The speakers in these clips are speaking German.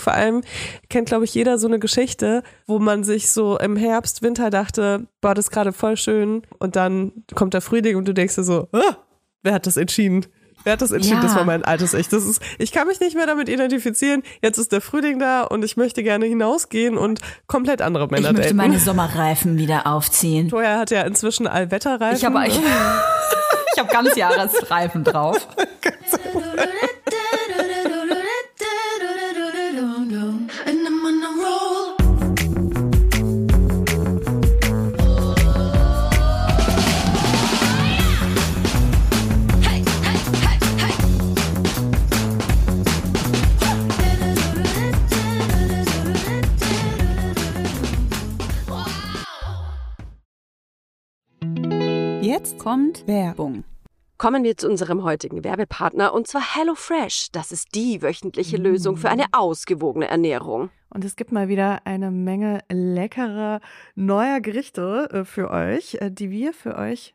Vor allem kennt, glaube ich, jeder so eine Geschichte, wo man sich so im Herbst, Winter dachte, boah, das ist gerade voll schön. Und dann kommt der Frühling und du denkst dir so, ah, wer hat das entschieden? Wer hat das entschieden? Ja. Das war mein altes Ich. Das ist, ich kann mich nicht mehr damit identifizieren. Jetzt ist der Frühling da und ich möchte gerne hinausgehen und komplett andere Männer Ich möchte daten. meine Sommerreifen wieder aufziehen. Toya hat ja inzwischen Allwetterreifen. Ich habe ich, ich hab Ganzjahresreifen drauf. Jetzt kommt Werbung. Kommen wir zu unserem heutigen Werbepartner und zwar HelloFresh. Das ist die wöchentliche mm. Lösung für eine ausgewogene Ernährung. Und es gibt mal wieder eine Menge leckerer neuer Gerichte äh, für euch, äh, die wir für euch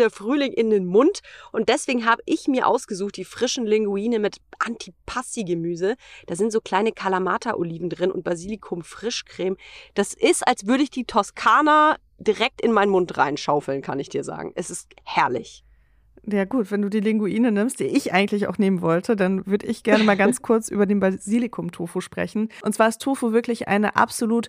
der Frühling in den Mund und deswegen habe ich mir ausgesucht die frischen Linguine mit Antipasti-Gemüse. Da sind so kleine Kal Kalamata-Oliven drin und Basilikum-Frischcreme. Das ist, als würde ich die Toskana direkt in meinen Mund reinschaufeln, kann ich dir sagen. Es ist herrlich. Ja gut, wenn du die Linguine nimmst, die ich eigentlich auch nehmen wollte, dann würde ich gerne mal ganz kurz über den Basilikum-Tofu sprechen. Und zwar ist Tofu wirklich eine absolut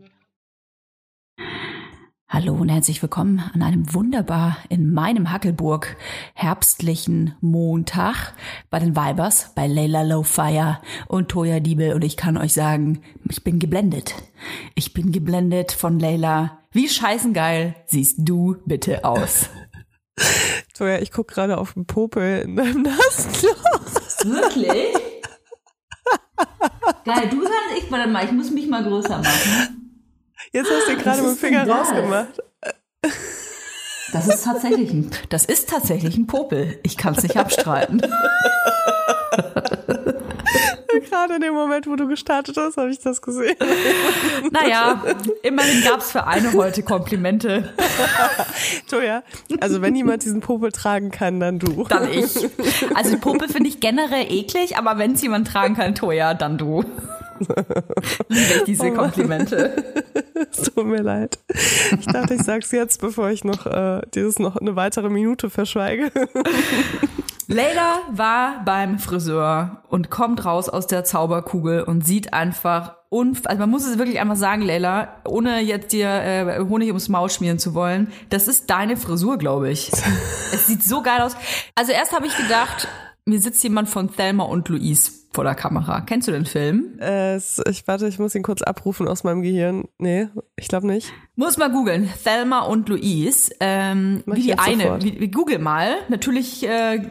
Hallo und herzlich willkommen an einem wunderbar in meinem Hackelburg herbstlichen Montag bei den Vibers, bei Layla Lowfire und Toya Diebel und ich kann euch sagen, ich bin geblendet. Ich bin geblendet von Layla. Wie scheißengeil siehst du bitte aus? Toja, ich guck gerade auf den Popel in deinem Nasenloch. Wirklich? Geil, du sagst ich mal, ich muss mich mal größer machen. Jetzt hast du gerade mit dem Finger rausgemacht. Das ist tatsächlich ein, das ist tatsächlich ein Popel. Ich kann es nicht abstreiten. Gerade in dem Moment, wo du gestartet hast, habe ich das gesehen. Naja, immerhin gab es für eine heute Komplimente. Toja, also wenn jemand diesen Popel tragen kann, dann du. Dann ich. Also Popel finde ich generell eklig, aber wenn es jemand tragen kann, Toja, dann du. Liebe ich diese oh Komplimente. es tut mir leid. Ich dachte, ich sag's jetzt, bevor ich noch äh, dieses noch eine weitere Minute verschweige. Leila war beim Friseur und kommt raus aus der Zauberkugel und sieht einfach unf also man muss es wirklich einfach sagen, Leila, ohne jetzt dir äh, Honig ums Maul schmieren zu wollen, das ist deine Frisur, glaube ich. es sieht so geil aus. Also erst habe ich gedacht, Mir sitzt jemand von Thelma und Louise vor der Kamera. Kennst du den Film? Äh, ich warte, ich muss ihn kurz abrufen aus meinem Gehirn. Nee, ich glaube nicht. Muss mal googeln. Thelma und Louise. Ähm, wie die eine. Wie, wie, google mal. Natürlich, äh,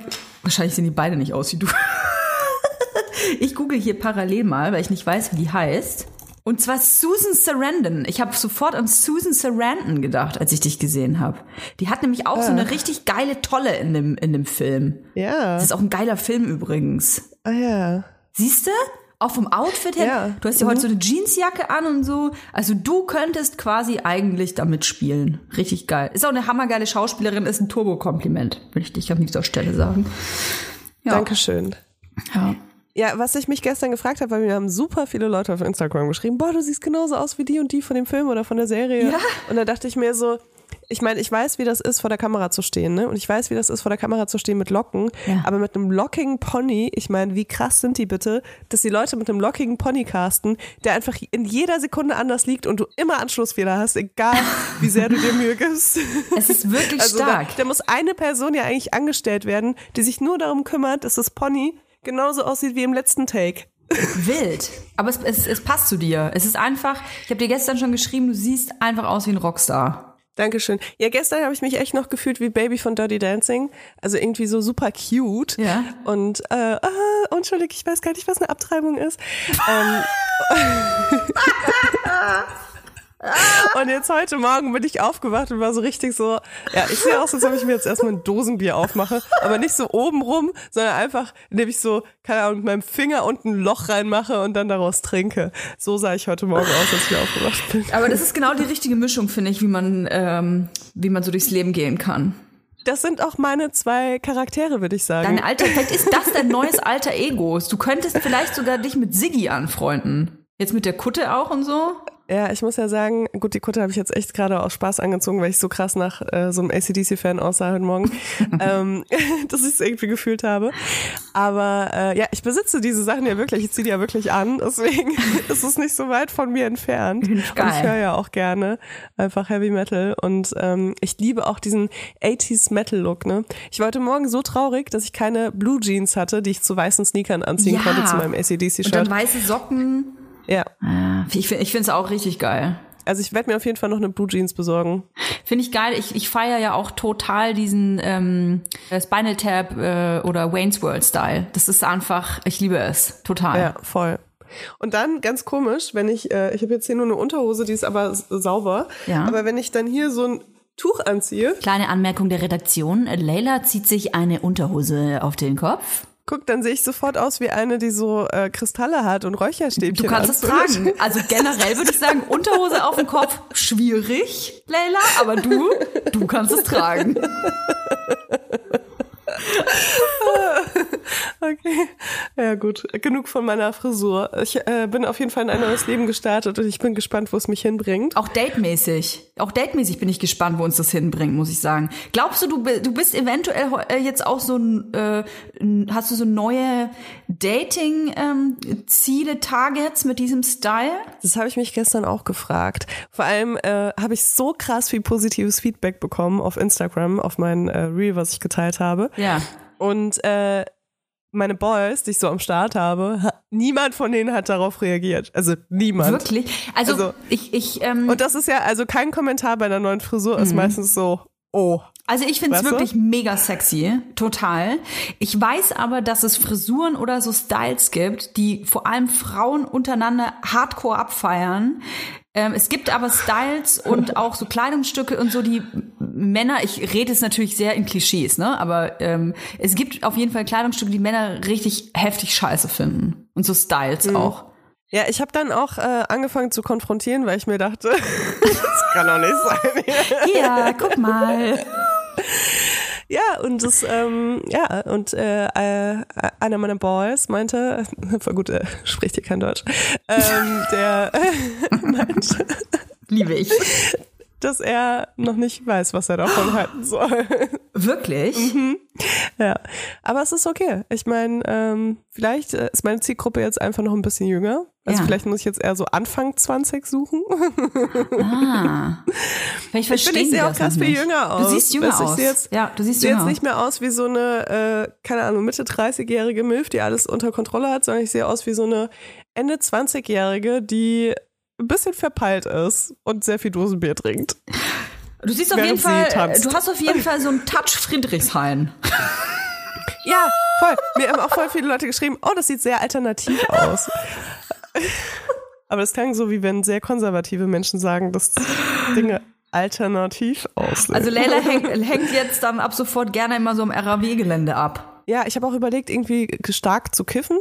wahrscheinlich sehen die beide nicht aus wie du. ich google hier parallel mal, weil ich nicht weiß, wie die heißt. Und zwar Susan Sarandon. Ich habe sofort an Susan Sarandon gedacht, als ich dich gesehen habe. Die hat nämlich auch ah. so eine richtig geile Tolle in dem, in dem Film. Ja. Das ist auch ein geiler Film übrigens. Ah ja. Siehst du? Auch vom Outfit her. Ja. Du hast ja mhm. heute so eine Jeansjacke an und so. Also du könntest quasi eigentlich damit spielen. Richtig geil. Ist auch eine hammergeile Schauspielerin, ist ein Turbo-Kompliment, will ich dich an dieser Stelle sagen. Ja. Dankeschön. Ja. Ja, was ich mich gestern gefragt habe, weil mir haben super viele Leute auf Instagram geschrieben, boah, du siehst genauso aus wie die und die von dem Film oder von der Serie. Ja. Und da dachte ich mir so, ich meine, ich weiß, wie das ist, vor der Kamera zu stehen, ne? Und ich weiß, wie das ist, vor der Kamera zu stehen mit Locken. Ja. Aber mit einem lockigen Pony, ich meine, wie krass sind die bitte, dass die Leute mit einem lockigen Pony casten, der einfach in jeder Sekunde anders liegt und du immer Anschlussfehler hast, egal wie sehr du dir Mühe gibst. Es ist wirklich also stark. Da, da muss eine Person ja eigentlich angestellt werden, die sich nur darum kümmert, dass das Pony genauso aussieht wie im letzten Take. Wild. Aber es, es, es passt zu dir. Es ist einfach, ich habe dir gestern schon geschrieben, du siehst einfach aus wie ein Rockstar. Dankeschön. Ja, gestern habe ich mich echt noch gefühlt wie Baby von Dirty Dancing. Also irgendwie so super cute. Ja. Und, äh, ah, entschuldige, ich weiß gar nicht, was eine Abtreibung ist. ähm, Und jetzt heute Morgen bin ich aufgewacht und war so richtig so, ja, ich sehe aus, als ob ich mir jetzt erstmal ein Dosenbier aufmache, aber nicht so oben rum, sondern einfach, indem ich so, keine Ahnung, mit meinem Finger unten ein Loch reinmache und dann daraus trinke. So sah ich heute Morgen aus, als ich aufgewacht bin. Aber das ist genau die richtige Mischung, finde ich, wie man, ähm, wie man so durchs Leben gehen kann. Das sind auch meine zwei Charaktere, würde ich sagen. Dein alter, vielleicht ist das dein neues alter Ego. Du könntest vielleicht sogar dich mit Siggi anfreunden. Jetzt mit der Kutte auch und so? Ja, ich muss ja sagen, gut, die Kutte habe ich jetzt echt gerade aus Spaß angezogen, weil ich so krass nach äh, so einem ACDC-Fan aussah heute Morgen, ähm, dass ich es irgendwie gefühlt habe. Aber äh, ja, ich besitze diese Sachen ja wirklich, ich ziehe die ja wirklich an, deswegen ist es nicht so weit von mir entfernt. Geil. Und ich höre ja auch gerne einfach Heavy Metal und ähm, ich liebe auch diesen 80s Metal-Look. Ne? Ich war heute Morgen so traurig, dass ich keine Blue Jeans hatte, die ich zu weißen Sneakern anziehen ja. konnte zu meinem ACDC-Shirt. Und dann weiße Socken ja. Ah, ich finde es auch richtig geil. Also ich werde mir auf jeden Fall noch eine Blue Jeans besorgen. Finde ich geil. Ich, ich feiere ja auch total diesen ähm, Spinal Tap äh, oder Wayne's World Style. Das ist einfach, ich liebe es. Total. Ja, voll. Und dann ganz komisch, wenn ich, äh, ich habe jetzt hier nur eine Unterhose, die ist aber sauber. Ja. Aber wenn ich dann hier so ein Tuch anziehe. Kleine Anmerkung der Redaktion. Leila zieht sich eine Unterhose auf den Kopf. Guck, dann sehe ich sofort aus wie eine, die so äh, Kristalle hat und Räucherstäbchen. Du kannst es tragen. Also generell würde ich sagen, Unterhose auf dem Kopf schwierig, Leila, aber du, du kannst es tragen. Okay. Ja, gut. Genug von meiner Frisur. Ich äh, bin auf jeden Fall in ein neues Leben gestartet und ich bin gespannt, wo es mich hinbringt. Auch datemäßig. Auch datemäßig bin ich gespannt, wo uns das hinbringt, muss ich sagen. Glaubst du, du, du bist eventuell äh, jetzt auch so ein, äh, hast du so neue Dating-Ziele, ähm, Targets mit diesem Style? Das habe ich mich gestern auch gefragt. Vor allem äh, habe ich so krass viel positives Feedback bekommen auf Instagram, auf mein äh, Reel, was ich geteilt habe. Ja. Und äh, meine Boys, die ich so am Start habe, niemand von denen hat darauf reagiert. Also niemand. Wirklich? Also, also ich, ich. Ähm, und das ist ja, also kein Kommentar bei einer neuen Frisur ist mhm. meistens so, oh. Also ich finde es wirklich mega sexy, total. Ich weiß aber, dass es Frisuren oder so Styles gibt, die vor allem Frauen untereinander hardcore abfeiern. Ähm, es gibt aber Styles und auch so Kleidungsstücke und so, die Männer, ich rede es natürlich sehr in Klischees, ne? Aber ähm, es gibt auf jeden Fall Kleidungsstücke, die Männer richtig heftig scheiße finden. Und so Styles mhm. auch. Ja, ich habe dann auch äh, angefangen zu konfrontieren, weil ich mir dachte, das kann doch nicht sein. ja, guck mal. Ja, und das, ähm, ja, und äh, äh, einer meiner Boys meinte, voll gut, er spricht hier kein Deutsch, ähm, der äh, meinte, liebe ich, dass er noch nicht weiß, was er davon halten soll. Wirklich? Mhm. Ja, aber es ist okay. Ich meine, ähm, vielleicht äh, ist meine Zielgruppe jetzt einfach noch ein bisschen jünger. Also Ja. vielleicht muss ich jetzt eher so Anfang 20 suchen. Ah. Vielleicht Ich verstehen finde, ich sehe auch krass viel jünger aus. Du siehst jünger Weißt ich aus. jetzt, ja, du siehst jünger jetzt nicht mehr aus wie so eine, äh, keine Ahnung, Mitte 30-jährige Milf, die alles unter Kontrolle hat, sondern ich sehe aus wie so eine Ende 20-jährige, die ein bisschen verpeilt ist und sehr viel Dosenbier trinkt. Du siehst auf jeden Fall, tanzt. du hast auf jeden Fall so einen Touch Friedrichshain. Ja, voll. Mir haben auch voll viele Leute geschrieben, oh, das sieht sehr alternativ aus. Aber es klang so, wie wenn sehr konservative Menschen sagen, dass Dinge alternativ aussehen. Also Leila hängt, hängt jetzt dann ab sofort gerne immer so am RAW-Gelände ab. ja, ich habe auch überlegt, irgendwie stark zu kiffen.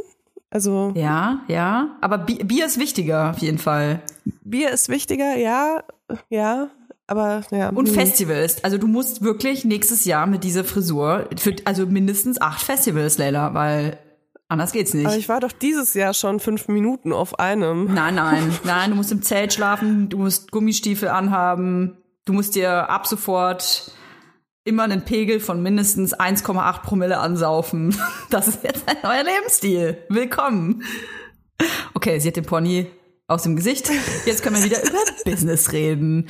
Also Ja, ja. Aber Bi- Bier ist wichtiger auf jeden Fall. Bier ist wichtiger, ja, ja, aber ja. Und hm. Festivals. Also du musst wirklich nächstes Jahr mit dieser Frisur für also mindestens acht Festivals, Leila, weil anders geht's nicht. Aber ich war doch dieses Jahr schon fünf Minuten auf einem. Nein, nein, nein, du musst im Zelt schlafen, du musst Gummistiefel anhaben, du musst dir ab sofort immer einen Pegel von mindestens 1,8 Promille ansaufen. Das ist jetzt ein neuer Lebensstil. Willkommen. Okay, sie hat den Pony aus dem Gesicht. Jetzt können wir wieder über Business reden.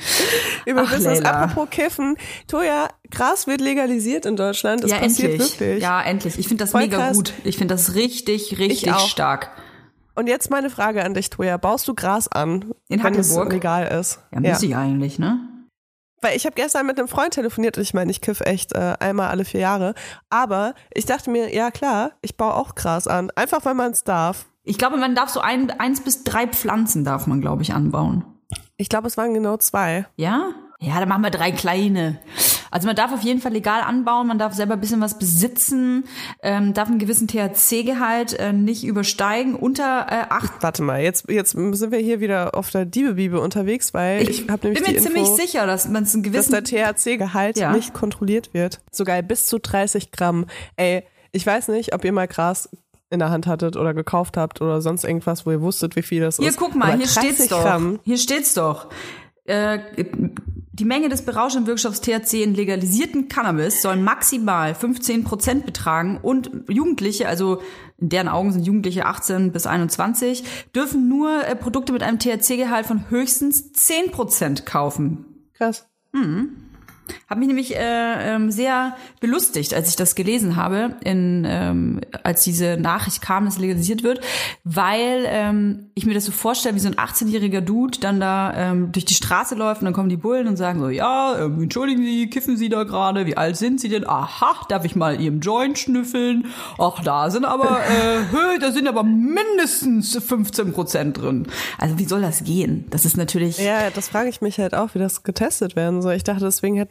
Über Ach, Business. Leila. Apropos Kiffen. Toja, Gras wird legalisiert in Deutschland. Das ja, passiert endlich. wirklich. Ja, endlich. Ich finde das Voll mega krass. gut. Ich finde das richtig, richtig stark. Und jetzt meine Frage an dich, Toja. Baust du Gras an, In wenn es Hackelburg? legal ist? Ja, müsste ich eigentlich, ne? Weil ich habe gestern mit einem Freund telefoniert und ich meine, ich kiff echt äh, einmal alle vier Jahre. Aber ich dachte mir, ja klar, ich baue auch Gras an. Einfach weil man es darf. Ich glaube, man darf so ein, eins bis drei Pflanzen darf man, glaube ich, anbauen. Ich glaube, es waren genau zwei. Ja? Ja, dann machen wir drei kleine. Also man darf auf jeden Fall legal anbauen, man darf selber ein bisschen was besitzen, ähm, darf einen gewissen THC-Gehalt äh, nicht übersteigen, unter äh, acht. Warte mal, jetzt, jetzt sind wir hier wieder auf der Diebe-Bibe unterwegs, weil ich, habe nämlich bin mir ziemlich Info, sicher, dass man es einen dass gewissen der THC-Gehalt Ja. nicht kontrolliert wird. Sogar bis zu 30 Gramm. Ey, ich weiß nicht, ob ihr mal Gras in der Hand hattet oder gekauft habt oder sonst irgendwas, wo ihr wusstet, wie viel das Hier, ist. guck mal, Aber hier 30 steht's doch. Gramm, Hier steht's doch. Äh, die Menge des berauschenden Wirkstoffs THC in legalisierten Cannabis soll maximal 15 Prozent betragen und Jugendliche, also in deren Augen sind Jugendliche 18 bis 21, dürfen nur äh, Produkte mit einem THC-Gehalt von höchstens 10 Prozent kaufen. Krass. Hat mich nämlich äh, ähm, sehr belustigt, als ich das gelesen habe, in, ähm, als diese Nachricht kam, dass legalisiert wird, weil ähm, ich mir das so vorstelle, wie so ein 18-jähriger Dude dann da ähm, durch die Straße läuft und dann kommen die Bullen und sagen so, ja, ähm, entschuldigen Sie, kiffen Sie da gerade, wie alt sind Sie denn? Aha, darf ich mal Ihrem Joint schnüffeln? Ach, da sind aber, äh, da sind aber mindestens 15 Prozent drin. Also wie soll das gehen? Das ist natürlich... Ja, das frage ich mich halt auch, wie das getestet werden soll. Ich dachte, deswegen hätten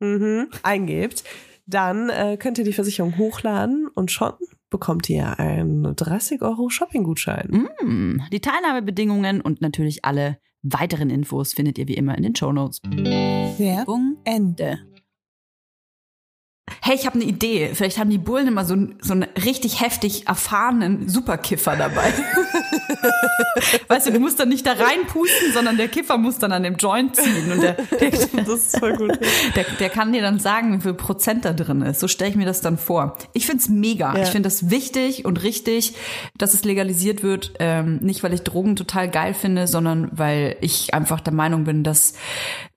mhm, eingebt, dann äh, könnt ihr die Versicherung hochladen und schon bekommt ihr einen 30 Euro Shopping-Gutschein. Mm, die Teilnahmebedingungen und natürlich alle weiteren Infos findet ihr wie immer in den Show Notes. Werbung Ende. Hey, ich habe eine Idee. Vielleicht haben die Bullen immer so, so einen richtig heftig erfahrenen Superkiffer dabei. weißt du, du musst dann nicht da reinpusten, sondern der Kiffer muss dann an dem Joint ziehen. Und der, der, das ist voll gut. Der, der kann dir dann sagen, wie viel Prozent da drin ist. So stelle ich mir das dann vor. Ich find's mega. Ja. Ich finde das wichtig und richtig, dass es legalisiert wird. Ähm, nicht, weil ich Drogen total geil finde, sondern weil ich einfach der Meinung bin, dass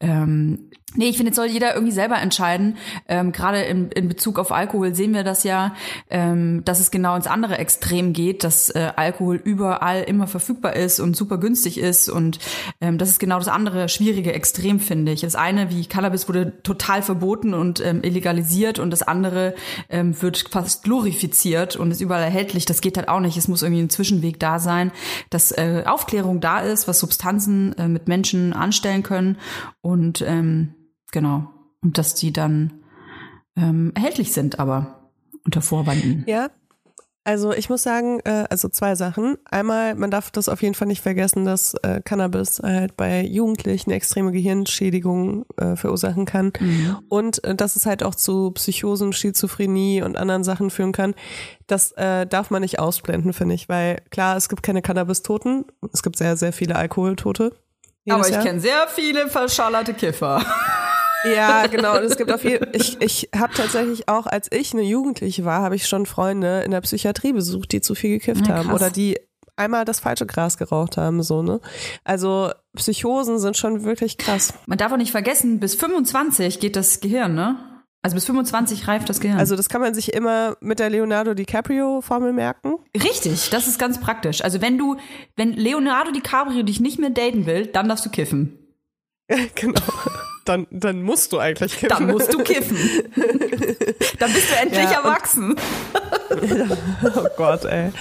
ähm, Nee, ich finde, jetzt soll jeder irgendwie selber entscheiden. Ähm, Gerade in, in Bezug auf Alkohol sehen wir das ja, ähm, dass es genau ins andere Extrem geht, dass äh, Alkohol überall immer verfügbar ist und super günstig ist. Und ähm, das ist genau das andere schwierige Extrem, finde ich. Das eine, wie Cannabis, wurde total verboten und ähm, illegalisiert und das andere ähm, wird fast glorifiziert und ist überall erhältlich. Das geht halt auch nicht. Es muss irgendwie ein Zwischenweg da sein, dass äh, Aufklärung da ist, was Substanzen äh, mit Menschen anstellen können und ähm, Genau. Und dass die dann ähm, erhältlich sind, aber unter Vorwanden. Ja. Also ich muss sagen, äh, also zwei Sachen. Einmal, man darf das auf jeden Fall nicht vergessen, dass äh, Cannabis halt bei Jugendlichen extreme Gehirnschädigungen äh, verursachen kann mhm. und äh, dass es halt auch zu Psychosen, Schizophrenie und anderen Sachen führen kann. Das äh, darf man nicht ausblenden, finde ich, weil klar, es gibt keine Cannabis-Toten, es gibt sehr, sehr viele Alkoholtote. Aber ich kenne sehr viele verschallerte Kiffer. Ja, genau. Und es gibt auf jeden ich ich habe tatsächlich auch, als ich eine Jugendliche war, habe ich schon Freunde in der Psychiatrie besucht, die zu viel gekifft ja, haben oder die einmal das falsche Gras geraucht haben, so, ne? Also Psychosen sind schon wirklich krass. Man darf auch nicht vergessen, bis 25 geht das Gehirn, ne? Also bis 25 reift das Gehirn. Also das kann man sich immer mit der Leonardo DiCaprio-Formel merken. Richtig, das ist ganz praktisch. Also wenn du, wenn Leonardo DiCaprio dich nicht mehr daten will, dann darfst du kiffen. genau dann, dann musst du eigentlich kiffen. Dann musst du kiffen. dann bist du endlich ja, erwachsen. oh Gott, ey.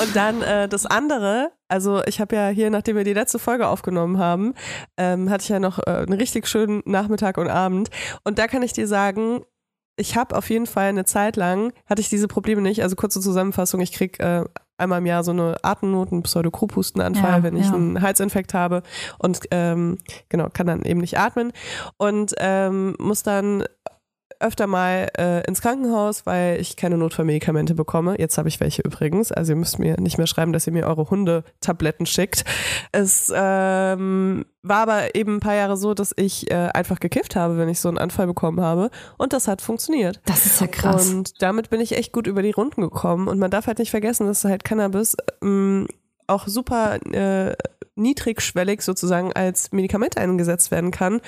Und dann äh, das andere, also ich habe ja hier, nachdem wir die letzte Folge aufgenommen haben, ähm, hatte ich ja noch äh, einen richtig schönen Nachmittag und Abend. Und da kann ich dir sagen, ich habe auf jeden Fall eine Zeit lang, hatte ich diese Probleme nicht. Also kurze Zusammenfassung, ich krieg äh, einmal im Jahr so eine Atemnot, einen Pseudokrupustenanfall, ja, wenn ich ja. einen Halsinfekt habe und ähm, genau, kann dann eben nicht atmen und ähm, muss dann öfter mal äh, ins Krankenhaus, weil ich keine Notfallmedikamente bekomme. Jetzt habe ich welche übrigens. Also ihr müsst mir nicht mehr schreiben, dass ihr mir eure Hundetabletten schickt. Es ähm, war aber eben ein paar Jahre so, dass ich äh, einfach gekifft habe, wenn ich so einen Anfall bekommen habe. Und das hat funktioniert. Das ist ja krass. Und damit bin ich echt gut über die Runden gekommen. Und man darf halt nicht vergessen, dass halt Cannabis ähm, auch super äh, niedrigschwellig sozusagen als Medikament eingesetzt werden kann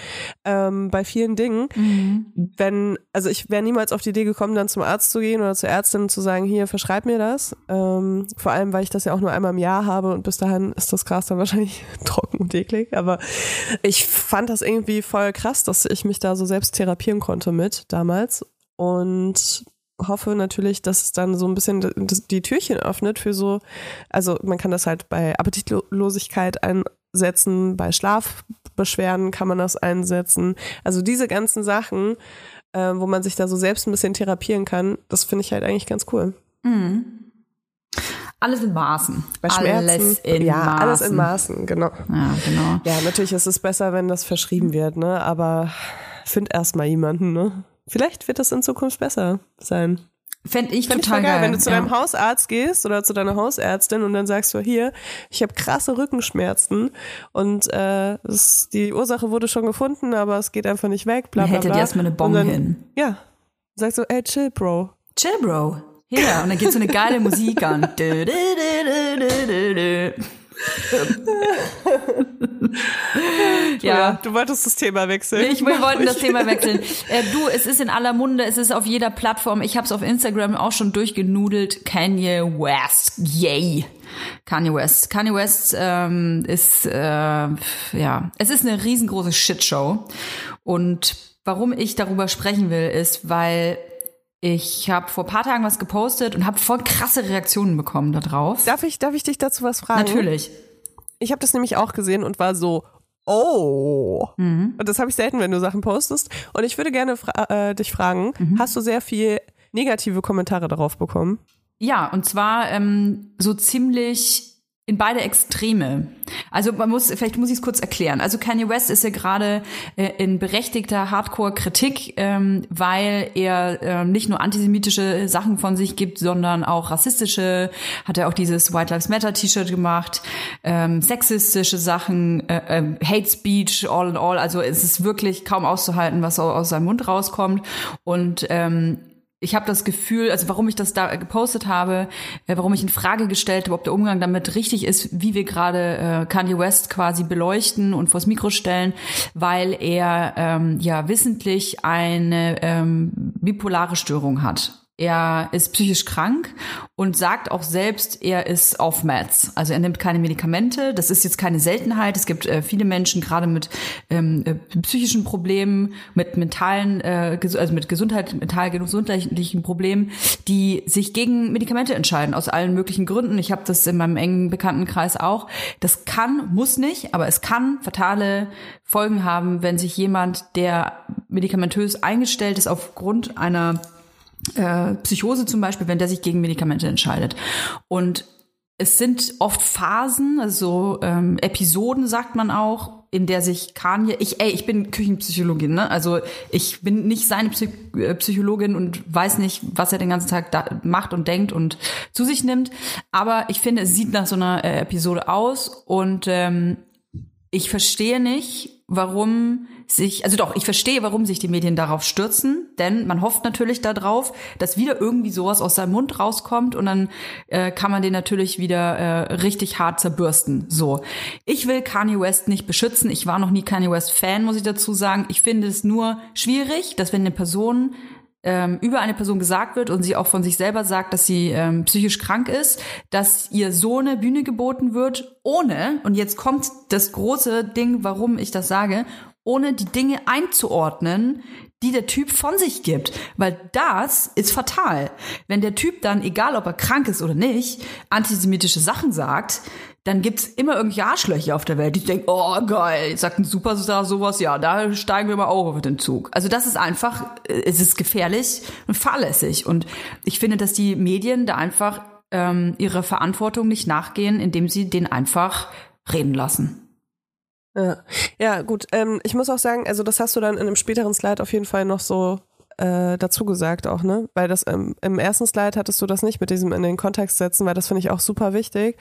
ähm, bei vielen Dingen. Mhm. Wenn, also ich wäre niemals auf die Idee gekommen, dann zum Arzt zu gehen oder zur Ärztin zu sagen, hier, verschreib mir das. Ähm, vor allem, weil ich das ja auch nur einmal im Jahr habe und bis dahin ist das Gras dann wahrscheinlich trocken und eklig. Aber ich fand das irgendwie voll krass, dass ich mich da so selbst therapieren konnte mit damals. Und hoffe natürlich, dass es dann so ein bisschen die Türchen öffnet für so, also man kann das halt bei Appetitlosigkeit einsetzen, bei Schlaf, Beschwerden kann man das einsetzen. Also diese ganzen Sachen, äh, wo man sich da so selbst ein bisschen therapieren kann, das finde ich halt eigentlich ganz cool. Mhm. Alles in Maßen. Bei Schmerzen, alles in ja, Maßen. alles in Maßen, genau. Ja, genau. Ja, natürlich ist es besser, wenn das verschrieben wird, ne? Aber find erstmal jemanden, ne? Vielleicht wird das in Zukunft besser sein. Fände ich Fänd ich total voll geil, geil. wenn du zu ja. deinem Hausarzt gehst oder zu deiner Hausärztin und dann sagst du, hier, ich habe krasse Rückenschmerzen und äh, das, die Ursache wurde schon gefunden, aber es geht einfach nicht weg, bla bla hättet bla. ihr erstmal eine Bombe dann, hin. Ja, sagst du, ey, chill, Bro. Chill, Bro. Ja, und dann geht so eine geile Musik an. Ja. du wolltest das Thema wechseln. Ich, wir wollten das Thema wechseln. Äh, du, es ist in aller Munde, es ist auf jeder Plattform. Ich habe es auf Instagram auch schon durchgenudelt. Kanye West, yay. Kanye West. Kanye West ähm, ist, äh, ja, es ist eine riesengroße Shitshow. Und warum ich darüber sprechen will, ist, weil ich habe vor paar Tagen was gepostet und habe voll krasse Reaktionen bekommen darauf. Darf ich, darf ich dich dazu was fragen? Natürlich. Ich habe das nämlich auch gesehen und war so, oh. Mhm. Und das habe ich selten, wenn du Sachen postest. Und ich würde gerne fra äh, dich fragen, Mhm. hast du sehr viel negative Kommentare darauf bekommen? Ja, und zwar ähm, so ziemlich in beide Extreme. Also man muss, vielleicht muss ich es kurz erklären. Also Kanye West ist ja gerade äh, in berechtigter Hardcore-Kritik, ähm, weil er ähm, nicht nur antisemitische Sachen von sich gibt, sondern auch rassistische. Hat er auch dieses White Lives Matter T-Shirt gemacht, ähm, sexistische Sachen, äh, äh, Hate Speech, all in all. Also es ist wirklich kaum auszuhalten, was aus seinem Mund rauskommt. Und ähm, ich habe das Gefühl, also warum ich das da gepostet habe, äh, warum ich in Frage gestellt habe, ob der Umgang damit richtig ist, wie wir gerade äh, Kanye West quasi beleuchten und vors Mikro stellen, weil er ähm, ja wissentlich eine ähm, bipolare Störung hat. Er ist psychisch krank und sagt auch selbst, er ist auf Meds. Also er nimmt keine Medikamente. Das ist jetzt keine Seltenheit. Es gibt äh, viele Menschen, gerade mit ähm, äh, psychischen Problemen, mit mentalen, äh, also mit Gesundheit, mental gesundheitlichen Problemen, die sich gegen Medikamente entscheiden, aus allen möglichen Gründen. Ich habe das in meinem engen Bekanntenkreis auch. Das kann, muss nicht, aber es kann fatale Folgen haben, wenn sich jemand, der medikamentös eingestellt ist, aufgrund einer äh, Psychose zum Beispiel, wenn der sich gegen Medikamente entscheidet. Und es sind oft Phasen, also ähm, Episoden sagt man auch, in der sich Kanye, ich, ey, ich bin Küchenpsychologin, ne? Also ich bin nicht seine Psy äh, Psychologin und weiß nicht, was er den ganzen Tag da macht und denkt und zu sich nimmt. Aber ich finde, es sieht nach so einer äh, Episode aus und ähm, ich verstehe nicht, warum sich, also doch, ich verstehe, warum sich die Medien darauf stürzen, denn man hofft natürlich darauf, dass wieder irgendwie sowas aus seinem Mund rauskommt und dann äh, kann man den natürlich wieder äh, richtig hart zerbürsten. So, ich will Kanye West nicht beschützen. Ich war noch nie Kanye West Fan, muss ich dazu sagen. Ich finde es nur schwierig, dass wenn eine Person ähm, über eine Person gesagt wird und sie auch von sich selber sagt, dass sie ähm, psychisch krank ist, dass ihr so eine Bühne geboten wird, ohne, und jetzt kommt das große Ding, warum ich das sage, ohne die Dinge einzuordnen, die der Typ von sich gibt. Weil das ist fatal. Wenn der Typ dann, egal ob er krank ist oder nicht, antisemitische Sachen sagt, dann gibt's immer irgendwelche Arschlöcher auf der Welt, die denken, oh geil, sagt ein Superstar sowas, ja, da steigen wir mal auch auf den Zug. Also das ist einfach, es ist gefährlich und fahrlässig. Und ich finde, dass die Medien da einfach ähm, ihrer Verantwortung nicht nachgehen, indem sie den einfach reden lassen. Ja, ja gut. Ähm, ich muss auch sagen, also das hast du dann in einem späteren Slide auf jeden Fall noch so äh, dazu gesagt auch, ne? Weil das ähm, im ersten Slide hattest du das nicht mit diesem in den Kontext setzen, weil das finde ich auch super wichtig.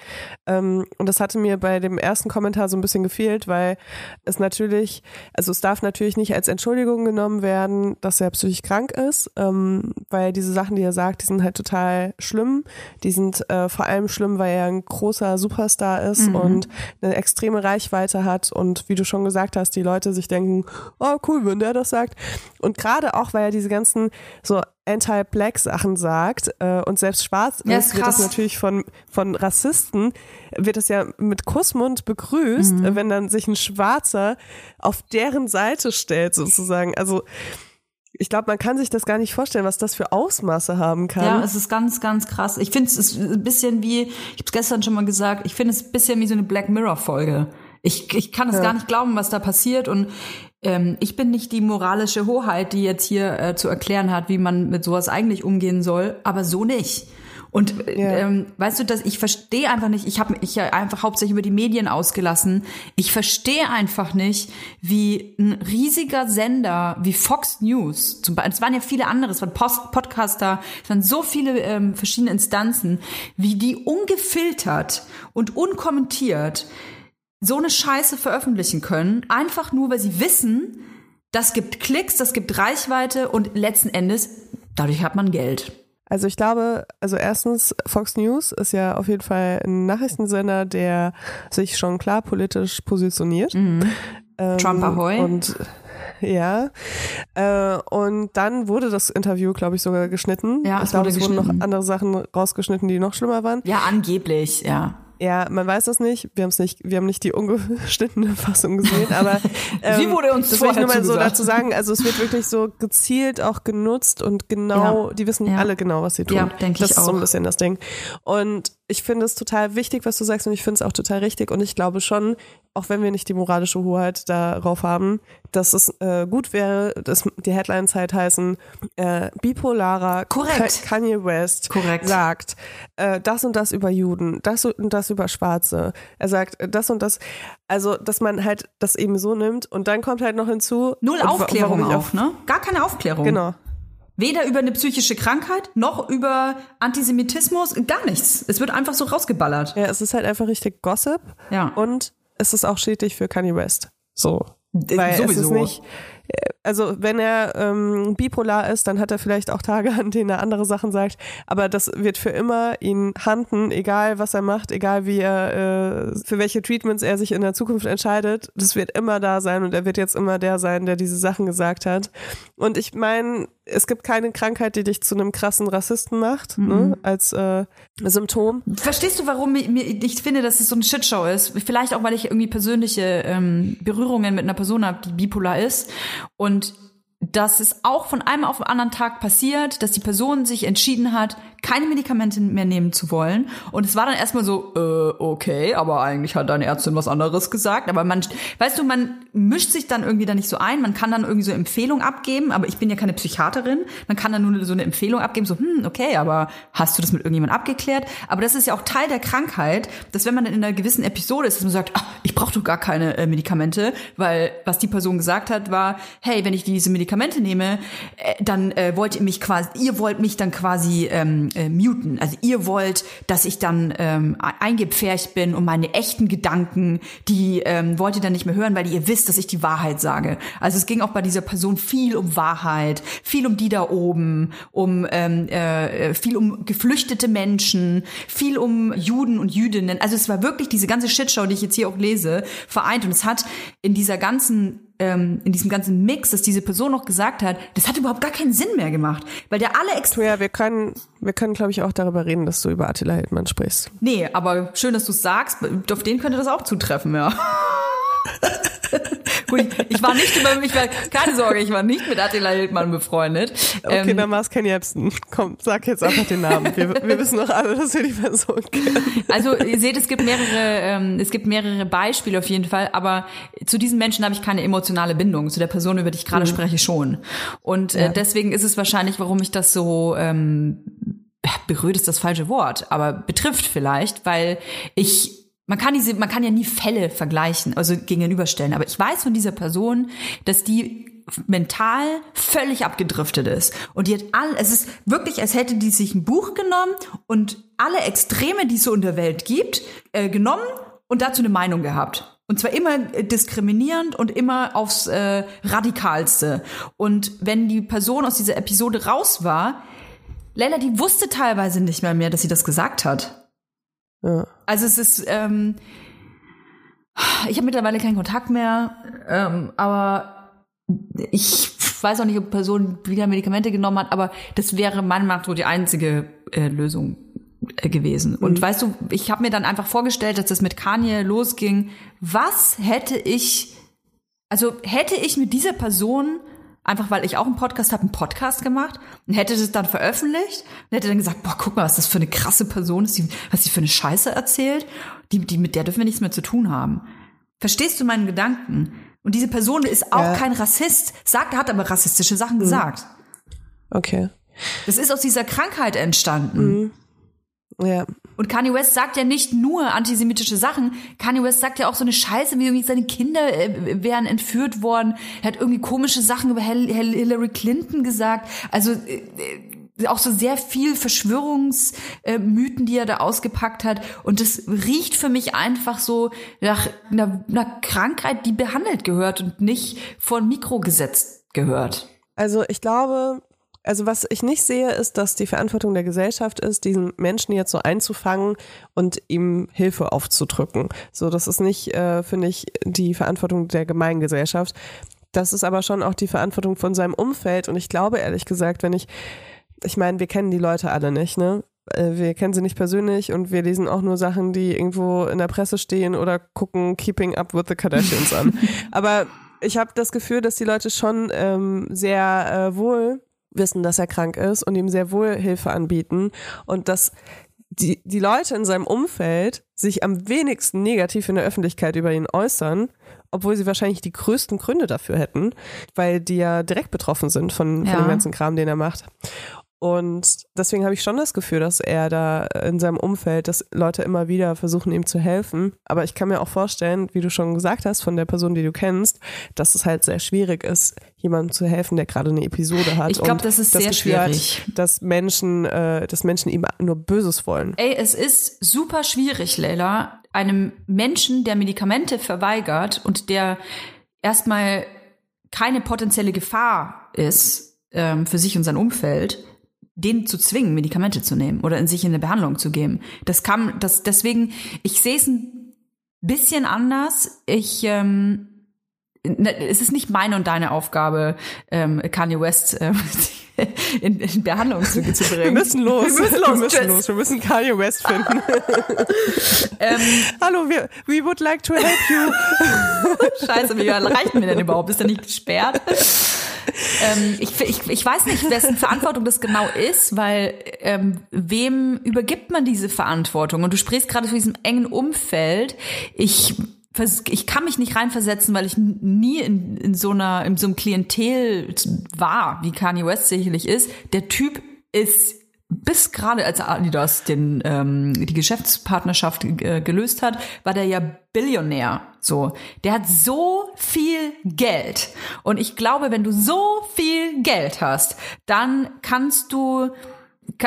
Ähm, und das hatte mir bei dem ersten Kommentar so ein bisschen gefehlt, weil es natürlich, also es darf natürlich nicht als Entschuldigung genommen werden, dass er psychisch krank ist, ähm, weil diese Sachen, die er sagt, die sind halt total schlimm. Die sind äh, vor allem schlimm, weil er ein großer Superstar ist Mhm. und eine extreme Reichweite hat und wie du schon gesagt hast, die Leute sich denken, oh cool, wenn der das sagt. Und gerade auch, weil er diese ganzen so Anti-Black-Sachen sagt äh, und selbst schwarz Ja, ist, wird das natürlich von, von Rassisten, wird das ja mit Kussmund begrüßt, Mhm. wenn dann sich ein Schwarzer auf deren Seite stellt sozusagen. Also ich glaube, man kann sich das gar nicht vorstellen, was das für Ausmaße haben kann. Ja, es ist ganz, ganz krass. Ich finde es ist ein bisschen wie, ich habe es gestern schon mal gesagt, ich finde es ein bisschen wie so eine Black Mirror Folge. Ich, ich kann es Ja. gar nicht glauben, was da passiert. Und ähm, ich bin nicht die moralische Hoheit, die jetzt hier äh, zu erklären hat, wie man mit sowas eigentlich umgehen soll, aber so nicht. Und äh, Ja. ähm, weißt du, dass ich verstehe einfach nicht, ich habe mich ja einfach hauptsächlich über die Medien ausgelassen. Ich verstehe einfach nicht, wie ein riesiger Sender wie Fox News, zum Beispiel, es waren ja viele andere, es waren Post Podcaster, es waren so viele ähm, verschiedene Instanzen, wie die ungefiltert und unkommentiert so eine Scheiße veröffentlichen können, einfach nur, weil sie wissen, das gibt Klicks, das gibt Reichweite und letzten Endes, dadurch hat man Geld. Also ich glaube, also erstens, Fox News ist ja auf jeden Fall ein Nachrichtensender, der sich schon klar politisch positioniert. Ähm, Trump Ahoy. Und ja. Äh, und dann wurde das Interview, glaube ich, sogar geschnitten. Ja, ich es glaube, es wurden noch andere Sachen rausgeschnitten, die noch schlimmer waren. Ja, angeblich, ja. Ja, man weiß das nicht. Wir haben es nicht, wir haben nicht die ungeschnittene Fassung gesehen, aber ähm, Sie wurde uns das will ich vorher nur mal so dazu sagen. Also es wird wirklich so gezielt auch genutzt und genau, Ja. die wissen Ja. alle genau, was sie tun. Ja, denke das ich ist so ein auch. bisschen das Ding. Und ich finde es total wichtig, was du sagst, und ich finde es auch total richtig. Und ich glaube schon, auch wenn wir nicht die moralische Hoheit darauf haben, dass es äh, gut wäre, dass die Headlines halt heißen, äh, bipolarer Korrekt. Ka- Kanye West Korrekt. sagt äh, das und das über Juden, das und das über Schwarze. Er sagt äh, das und das, also dass man halt das eben so nimmt und dann kommt halt noch hinzu Null Aufklärung auch, ne? Gar keine Aufklärung. Genau. Weder über eine psychische Krankheit, noch über Antisemitismus, gar nichts. Es wird einfach so rausgeballert. Ja, es ist halt einfach richtig Gossip Ja. und es ist auch schädlich für Kanye West. So. D- Weil es sowieso. ist nicht, äh, also wenn er ähm, bipolar ist, dann hat er vielleicht auch Tage, an denen er andere Sachen sagt, aber das wird für immer ihn handen, egal was er macht, egal wie er, äh, für welche Treatments er sich in der Zukunft entscheidet, das wird immer da sein und er wird jetzt immer der sein, der diese Sachen gesagt hat. Und ich meine, es gibt keine Krankheit, die dich zu einem krassen Rassisten macht, ne, als äh, Symptom. Verstehst du, warum ich, ich finde, dass es so eine Shitshow ist? Vielleicht auch, weil ich irgendwie persönliche ähm, Berührungen mit einer Person habe, die bipolar ist. Und dass es auch von einem auf den anderen Tag passiert, dass die Person sich entschieden hat, keine Medikamente mehr nehmen zu wollen. Und es war dann erstmal so, äh, okay, aber eigentlich hat deine Ärztin was anderes gesagt. Aber man, weißt du, man mischt sich dann irgendwie da nicht so ein. Man kann dann irgendwie so Empfehlungen abgeben, aber ich bin ja keine Psychiaterin. Man kann dann nur so eine Empfehlung abgeben, so, hm, okay, aber hast du das mit irgendjemandem abgeklärt? Aber das ist ja auch Teil der Krankheit, dass wenn man dann in einer gewissen Episode ist, dass man sagt, ach, ich brauche doch gar keine äh, Medikamente, weil was die Person gesagt hat, war, hey, wenn ich diese Medikamente nehme, äh, dann äh, wollt ihr mich quasi, ihr wollt mich dann quasi ähm, äh, muten. Also ihr wollt, dass ich dann ähm, e- eingepfercht bin und meine echten Gedanken, die ähm, wollt ihr dann nicht mehr hören, weil ihr wisst, dass ich die Wahrheit sage. Also es ging auch bei dieser Person viel um Wahrheit, viel um die da oben, um ähm, äh, viel um geflüchtete Menschen, viel um Juden und Jüdinnen. Also es war wirklich diese ganze Shitshow, die ich jetzt hier auch lese, vereint. Und es hat in dieser ganzen ähm, in diesem ganzen Mix, dass diese Person noch gesagt hat, das hat überhaupt gar keinen Sinn mehr gemacht, weil der alle extra Ja, wir können, wir können, glaube ich, auch darüber reden, dass du über Attila Hildmann sprichst. Nee, aber schön, dass du es sagst. Auf den könnte das auch zutreffen, ja. Gut, ich, war nicht über ich war, keine Sorge, ich war nicht mit Attila Hildmann befreundet. Okay, Ähm, dann war es Ken Jebsen. Komm, sag jetzt einfach den Namen. Wir, wir wissen doch alle, dass wir die Person kennen. Also ihr seht, es gibt mehrere, ähm, es gibt mehrere Beispiele auf jeden Fall, aber zu diesen Menschen habe ich keine emotionale Bindung. Zu der Person, über die ich gerade spreche, schon. Und äh, deswegen ist es wahrscheinlich, warum ich das so ähm, berührt ist das falsche Wort, aber betrifft vielleicht, weil ich man kann diese, man kann ja nie Fälle vergleichen, also gegenüberstellen. Aber ich weiß von dieser Person, dass die mental völlig abgedriftet ist. Und die hat all, es ist wirklich, als hätte die sich ein Buch genommen und alle Extreme, die es so in der Welt gibt, äh, genommen und dazu eine Meinung gehabt. Und zwar immer äh, diskriminierend und immer aufs äh, Radikalste. Und wenn die Person aus dieser Episode raus war, Leila, die wusste teilweise nicht mehr mehr, dass sie das gesagt hat. Ja. Also es ist, ähm, ich habe mittlerweile keinen Kontakt mehr, ähm, aber ich weiß auch nicht, ob die Person wieder Medikamente genommen hat, aber das wäre meiner Meinung nach so die einzige äh, Lösung äh, gewesen. Und weißt du, ich habe mir dann einfach vorgestellt, dass das mit Kanye losging. Was hätte ich, also hätte ich mit dieser Person einfach weil ich auch einen Podcast habe, einen Podcast gemacht und hätte das dann veröffentlicht und hätte dann gesagt, boah, guck mal, was das für eine krasse Person ist, die, was sie für eine Scheiße erzählt, die, die mit der dürfen wir nichts mehr zu tun haben. Verstehst du meinen Gedanken? Und diese Person ist auch Ja. kein Rassist, sagt, hat aber rassistische Sachen gesagt. Okay. Das ist aus dieser Krankheit entstanden. Ja. Und Kanye West sagt ja nicht nur antisemitische Sachen. Kanye West sagt ja auch so eine Scheiße, wie irgendwie seine Kinder äh, wären entführt worden. Er hat irgendwie komische Sachen über Hel Hel Hillary Clinton gesagt. Also äh, äh, auch so sehr viel Verschwörungsmythen, die er da ausgepackt hat. Und das riecht für mich einfach so nach einer, einer Krankheit, die behandelt gehört und nicht vor ein Mikro gesetzt gehört. Also ich glaube, also was ich nicht sehe, ist, dass die Verantwortung der Gesellschaft ist, diesen Menschen jetzt so einzufangen und ihm Hilfe aufzudrücken. So, das ist nicht, äh, finde ich, die Verantwortung der Gemeingesellschaft. Das ist aber schon auch die Verantwortung von seinem Umfeld. Und ich glaube ehrlich gesagt, wenn ich, ich meine, wir kennen die Leute alle nicht, ne? Äh, Wir kennen sie nicht persönlich und wir lesen auch nur Sachen, die irgendwo in der Presse stehen oder gucken Keeping Up with the Kardashians an. Aber ich habe das Gefühl, dass die Leute schon ähm, sehr äh, wohl wissen, dass er krank ist und ihm sehr wohl Hilfe anbieten und dass die, die Leute in seinem Umfeld sich am wenigsten negativ in der Öffentlichkeit über ihn äußern, obwohl sie wahrscheinlich die größten Gründe dafür hätten, weil die ja direkt betroffen sind von, Ja. von dem ganzen Kram, den er macht. Und deswegen habe ich schon das Gefühl, dass er da in seinem Umfeld, dass Leute immer wieder versuchen, ihm zu helfen. Aber ich kann mir auch vorstellen, wie du schon gesagt hast, von der Person, die du kennst, dass es halt sehr schwierig ist, jemandem zu helfen, der gerade eine Episode hat. Ich glaub, und das ist sehr Gefühl hat, schwierig. dass Menschen, äh, dass Menschen ihm nur Böses wollen. Ey, es ist super schwierig, Leila, einem Menschen, der Medikamente verweigert und der erstmal keine potenzielle Gefahr ist ähm, für sich und sein Umfeld, den zu zwingen, Medikamente zu nehmen oder in sich in eine Behandlung zu geben. Das kann, das deswegen, ich sehe es ein bisschen anders. Ich ähm, es ist nicht meine und deine Aufgabe, ähm, Kanye West ähm, in, in Behandlung zu, zu bringen. Wir müssen los. Wir müssen los. Wir müssen, los. Wir müssen Kanye West finden. Ähm, Hallo, wir, we would like to help you. Scheiße, wie reichen wir denn überhaupt? Ist der nicht gesperrt? ähm, ich, ich, ich weiß nicht, wessen Verantwortung das genau ist, weil ähm, wem übergibt man diese Verantwortung? Und du sprichst gerade von diesem engen Umfeld. Ich ich kann mich nicht reinversetzen, weil ich nie in, in so einer in so einem Klientel war, wie Kanye West sicherlich ist. Der Typ ist bis gerade als Adidas den ähm, die Geschäftspartnerschaft äh, gelöst hat, war der ja Billionär. So, der hat so viel Geld und ich glaube, wenn du so viel Geld hast, dann kannst du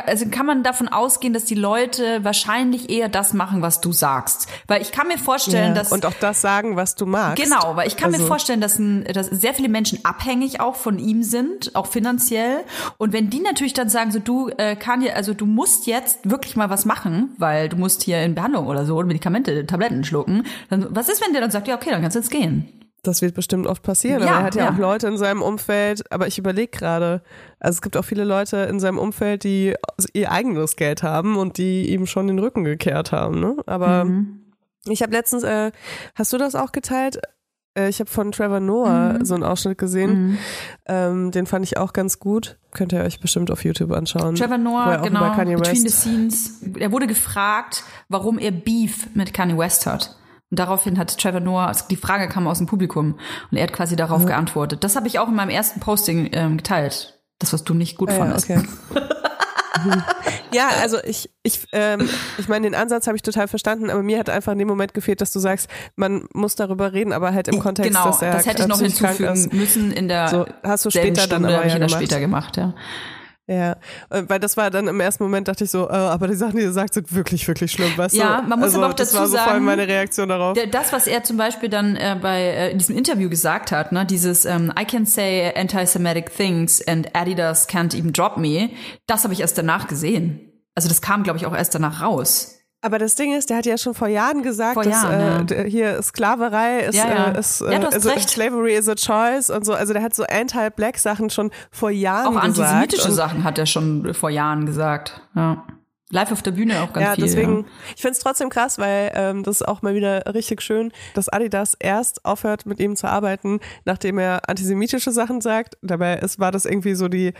also kann man davon ausgehen, dass die Leute wahrscheinlich eher das machen, was du sagst, weil ich kann mir vorstellen, Ja, dass und auch das sagen, was du magst. Genau, weil ich kann mir Also- vorstellen, dass, ein, dass sehr viele Menschen abhängig auch von ihm sind, auch finanziell. Und wenn die natürlich dann sagen, so du äh, Kanye, also du musst jetzt wirklich mal was machen, weil du musst hier in Behandlung oder so Medikamente, Tabletten schlucken, dann was ist, wenn der dann sagt, ja okay, dann kannst du jetzt gehen. Das wird bestimmt oft passieren. Ja, aber er hat ja, ja. auch Leute in seinem Umfeld, aber ich überlege gerade, also es gibt auch viele Leute in seinem Umfeld, die ihr eigenes Geld haben und die ihm schon den Rücken gekehrt haben. Ne? Aber Mhm. ich habe letztens, äh, hast du das auch geteilt? Äh, Ich habe von Trevor Noah Mhm. so einen Ausschnitt gesehen. Ähm, den fand ich auch ganz gut. Könnt ihr euch bestimmt auf YouTube anschauen. Trevor Noah, genau, Between the. Scenes. Er wurde gefragt, warum er Beef mit Kanye West hat. Und daraufhin hat Trevor Noah, also die Frage kam aus dem Publikum und er hat quasi darauf geantwortet. Das habe ich auch in meinem ersten Posting ähm, geteilt. Das, was du nicht gut ja, fandest. okay. ja, also ich, ich, ähm, ich meine, den Ansatz habe ich total verstanden, aber mir hat einfach in dem Moment gefehlt, dass du sagst, man muss darüber reden, aber halt im Kontext, genau, dass er das hätte ich noch hinzufügen müssen in der So, hast du später dann Stunde, aber habe ich ja das gemacht. später gemacht, ja. Ja, äh, weil das war dann im ersten Moment, dachte ich so, äh, aber die Sachen, die er sagt, sind wirklich, wirklich schlimm, weißt Ja, du? man muss also, aber auch das dazu war so vor allem sagen, meine Reaktion darauf. Das, was er zum Beispiel dann äh, bei äh, in diesem Interview gesagt hat, ne, dieses ähm, I can say anti-Semitic things and Adidas can't even drop me, das habe ich erst danach gesehen. Also das kam, glaube ich, auch erst danach raus. Aber das Ding ist, der hat ja schon vor Jahren gesagt, Vor dass Jahren, äh, ja. hier Sklaverei ist, Ja, ja. Äh, ist äh, also recht. Slavery is a choice und so. Also der hat so anti-black Sachen schon vor Jahren Auch gesagt. antisemitische und, Sachen hat er schon vor Jahren gesagt. Ja. Live auf der Bühne auch ganz ja, viel. deswegen, ja. ich finde es trotzdem krass, weil ähm, das ist auch mal wieder richtig schön, dass Adidas erst aufhört, mit ihm zu arbeiten, nachdem er antisemitische Sachen sagt. Dabei ist, war das irgendwie so die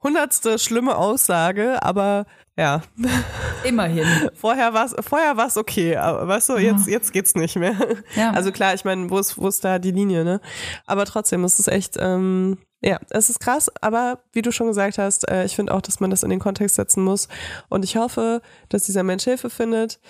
hundertste schlimme Aussage, aber ja, Immerhin. vorher war es vorher war's okay, aber weißt du, jetzt, jetzt geht's nicht mehr. Ja. Also klar, ich meine, wo ist, wo ist da die Linie, ne? Aber trotzdem, es ist echt, ähm, ja, es ist krass, aber wie du schon gesagt hast, äh, ich finde auch, dass man das in den Kontext setzen muss. Und ich hoffe, dass dieser Mensch Hilfe findet.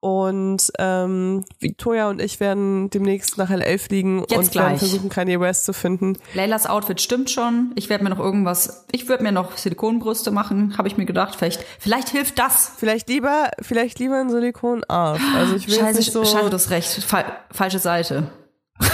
Und ähm, Victoria und ich werden demnächst nach LA fliegen Jetzt und gleich. versuchen, Kanye West zu finden. Leylas Outfit stimmt schon. Ich werde mir noch irgendwas, ich würde mir noch Silikonbrüste machen, habe ich mir gedacht. Vielleicht, vielleicht hilft das. Vielleicht lieber, vielleicht lieber ein Silikonarsch. Also ich will Scheiße, nicht so, Scheiße, du hast recht. Fal falsche Seite.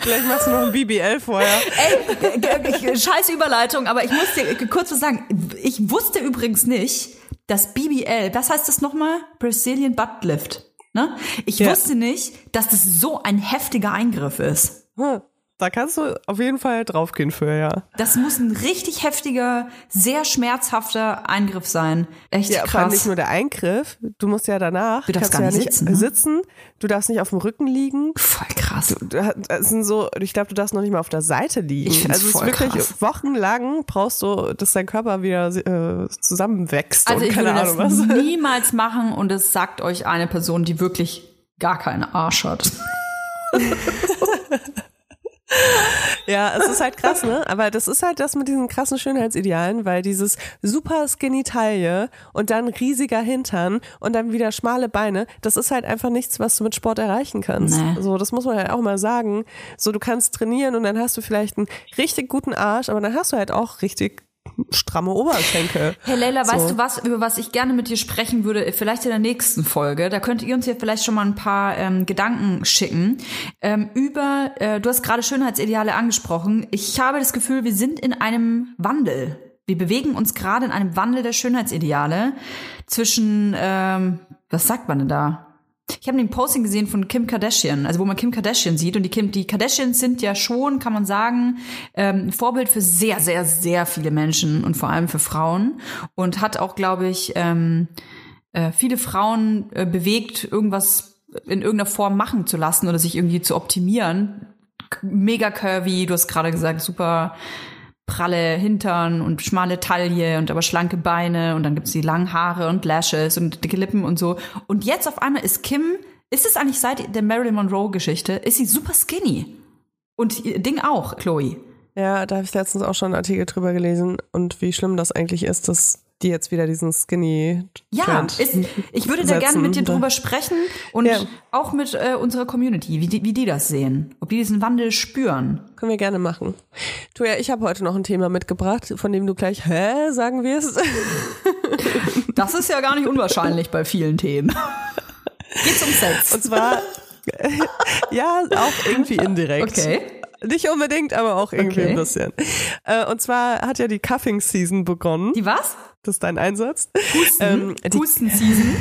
vielleicht machst du noch ein BBL vorher. Ey, scheiß Überleitung, aber ich muss dir kurz was sagen. Ich wusste übrigens nicht, dass BBL, was heißt das nochmal? Brazilian Butt Lift. Ne? Ich Ja. wusste nicht, dass das so ein heftiger Eingriff ist. Hm, Da kannst du auf jeden Fall draufgehen für, ja. Das muss ein richtig heftiger, sehr schmerzhafter Eingriff sein. Echt Ja, vor allem krass. nicht nur der Eingriff, du musst ja danach, Du darfst gar ja nicht sitzen, ne? sitzen, du darfst nicht auf dem Rücken liegen. Voll krass. Du- Das sind so, ich glaube, du darfst noch nicht mal auf der Seite liegen. Ich also es ist wirklich krass. wochenlang brauchst du, dass dein Körper wieder äh, zusammenwächst Also und ich keine würde Ahnung das was. niemals machen und es sagt euch eine Person, die wirklich gar keinen Arsch hat. Ja, es ist halt krass, ne? Aber das ist halt das mit diesen krassen Schönheitsidealen, weil dieses super skinny Taille und dann riesiger Hintern und dann wieder schmale Beine, das ist halt einfach nichts, was du mit Sport erreichen kannst. Nee. So, das muss man halt auch mal sagen. So, du kannst trainieren und dann hast du vielleicht einen richtig guten Arsch, aber dann hast du halt auch richtig stramme Oberschenkel. Hey Leila, So. weißt du was, über was ich gerne mit dir sprechen würde, vielleicht in der nächsten Folge? Da könnt ihr uns ja vielleicht schon mal ein paar ähm, Gedanken schicken. Ähm, über, äh, du hast gerade Schönheitsideale angesprochen. Ich habe das Gefühl, wir sind in einem Wandel. Wir bewegen uns gerade in einem Wandel der Schönheitsideale zwischen, ähm, was sagt man denn da? Ich habe den Posting gesehen von Kim Kardashian, also wo man Kim Kardashian sieht und die Kim, die Kardashians sind ja schon, kann man sagen, ähm, Vorbild für sehr, sehr, sehr viele Menschen und vor allem für Frauen und hat auch, glaube ich, ähm, äh, viele Frauen äh, bewegt, irgendwas in irgendeiner Form machen zu lassen oder sich irgendwie zu optimieren. Mega curvy, du hast gerade gesagt, super pralle Hintern und schmale Taille und aber schlanke Beine und dann gibt's die langen Haare und Lashes und dicke Lippen und so. Und jetzt auf einmal ist Kim, ist es eigentlich seit der Marilyn Monroe Geschichte, ist sie super skinny. Und Ding auch, Chloe. Ja, da habe ich letztens auch schon einen Artikel drüber gelesen und wie schlimm das eigentlich ist, dass die jetzt wieder diesen skinny Ja, ist, ich würde da gerne mit dir drüber sprechen und Ja. auch mit äh, unserer Community, wie die, wie die das sehen, ob die diesen Wandel spüren. Können wir gerne machen. Tuja, ich habe heute noch ein Thema mitgebracht, von dem du gleich hä sagen wirst. Das ist ja gar nicht unwahrscheinlich bei vielen Themen. Geht's um Sex. Und zwar ja, auch irgendwie indirekt. Okay. Nicht unbedingt, aber auch irgendwie Okay. ein bisschen. Äh, Und zwar hat ja die Cuffing Season begonnen. Die was? Das ist dein Einsatz. Ähm, die, Husten Season.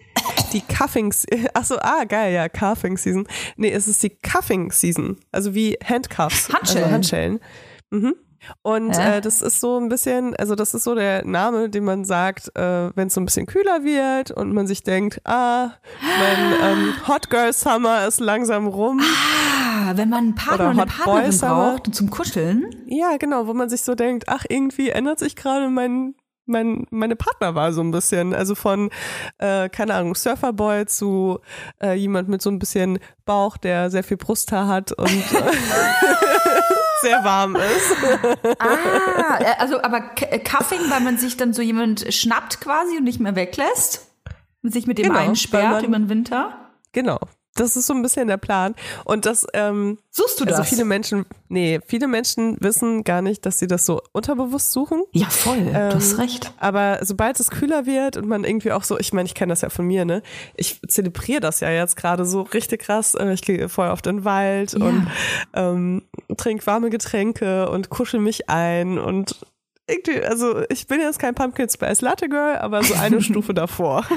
die Cuffing, ach so, ah, geil, ja, Cuffing Season. Nee, es ist die Cuffing Season. Also wie Handcuffs. Handschellen. Also Handschellen. Mhm. Und Hä? äh, das ist so ein bisschen, also das ist so der Name, den man sagt, äh, wenn es so ein bisschen kühler wird und man sich denkt, ah, mein ähm, Hot Girl Summer ist langsam rum. Ah, wenn man einen Partner Oder eine Partnerin Boy Summer. braucht zum Kuscheln. Ja, genau, wo man sich so denkt, ach, irgendwie ändert sich gerade mein, mein, meine Partnerwahl so ein bisschen. Also von, äh, keine Ahnung, Surferboy zu äh, jemand mit so ein bisschen Bauch, der sehr viel Brusthaar hat und äh, sehr warm ist. Ah, äh, also aber äh, Cuffing, weil man sich dann so jemand schnappt quasi und nicht mehr weglässt und sich mit dem Genau, einsperrt man- über den Winter. Genau. Das ist so ein bisschen der Plan. Und das, ähm, Suchst du also das? viele Menschen, nee, viele Menschen wissen gar nicht, dass sie das so unterbewusst suchen. ja, voll. du hast Ähm, recht. Aber sobald es kühler wird und man irgendwie auch so, ich meine, ich kenne das ja von mir, ne? Ich zelebriere das ja jetzt gerade so richtig krass. Äh, Ich gehe voll auf den Wald Ja. und ähm, trinke warme Getränke und kuschel mich ein und also ich bin jetzt kein Pumpkin Spice Latte Girl, aber so eine Stufe davor.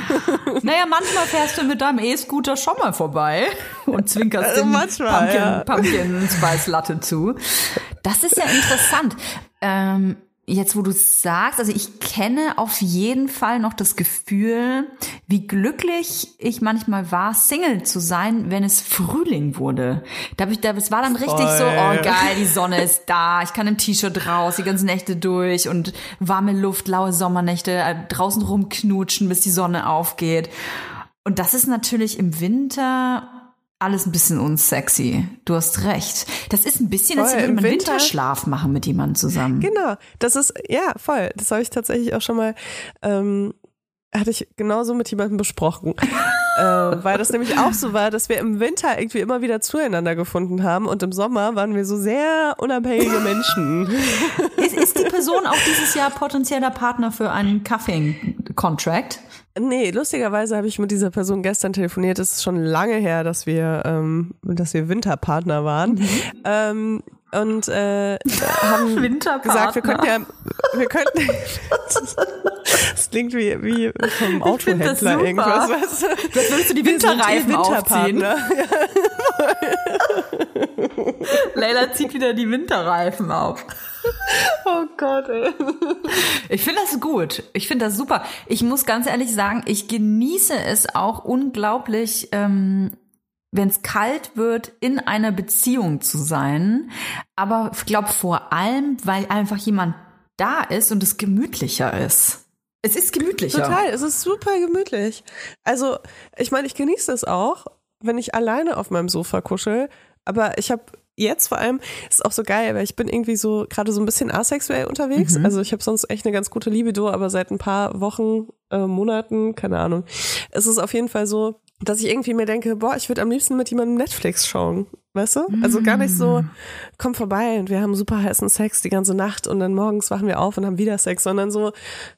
Naja, manchmal fährst du mit deinem E-Scooter schon mal vorbei und zwinkerst Also dem manchmal, Pumpkin, ja. Pumpkin Spice Latte zu. Das ist ja interessant. Ähm, Jetzt, wo du sagst, also ich kenne auf jeden Fall noch das Gefühl, wie glücklich ich manchmal war, Single zu sein, wenn es Frühling wurde. Da, hab ich, da, es war dann richtig so, oh geil, die Sonne ist da, ich kann im T-Shirt raus, die ganzen Nächte durch und warme Luft, laue Sommernächte, äh, draußen rumknutschen, bis die Sonne aufgeht. Und das ist natürlich im Winter alles ein bisschen unsexy. Du hast recht. Das ist ein bisschen, als Voll, würde im man Winter- Winterschlaf machen mit jemandem zusammen. Genau, das ist, ja, voll. Das habe ich tatsächlich auch schon mal, ähm, hatte ich genauso mit jemandem besprochen. äh, weil das nämlich auch so war, dass wir im Winter irgendwie immer wieder zueinander gefunden haben und im Sommer waren wir so sehr unabhängige Menschen. Ist, ist die Person auch dieses Jahr potenzieller Partner für einen Cuffing-Contract? Nee, lustigerweise habe ich mit dieser Person gestern telefoniert. Es ist schon lange her, dass wir, ähm, dass wir Winterpartner waren. Ähm, und äh, haben gesagt, wir könnten ja, wir könnten. das klingt wie, wie vom das Autohändler irgendwas. Du? Jetzt würdest du die Winterreifen aufziehen. Winterpartner. Leila zieht wieder die Winterreifen auf. Oh Gott, ey. Ich finde das gut. Ich finde das super. Ich muss ganz ehrlich sagen, ich genieße es auch unglaublich, ähm, wenn es kalt wird, in einer Beziehung zu sein. Aber ich glaube vor allem, weil einfach jemand da ist und es gemütlicher ist. Es ist gemütlicher. Total, es ist super gemütlich. Also, ich meine, ich genieße es auch, wenn ich alleine auf meinem Sofa kuschel. Aber ich habe jetzt vor allem, ist auch so geil, weil ich bin irgendwie so gerade so ein bisschen asexuell unterwegs. Also ich habe sonst echt eine ganz gute Libido, aber seit ein paar Wochen, äh, Monaten, keine Ahnung, ist es auf jeden Fall so, dass ich irgendwie mir denke, boah, ich würde am liebsten mit jemandem Netflix schauen. Weißt du? Also gar nicht so, komm vorbei und wir haben super heißen Sex die ganze Nacht und dann morgens wachen wir auf und haben wieder Sex, sondern so,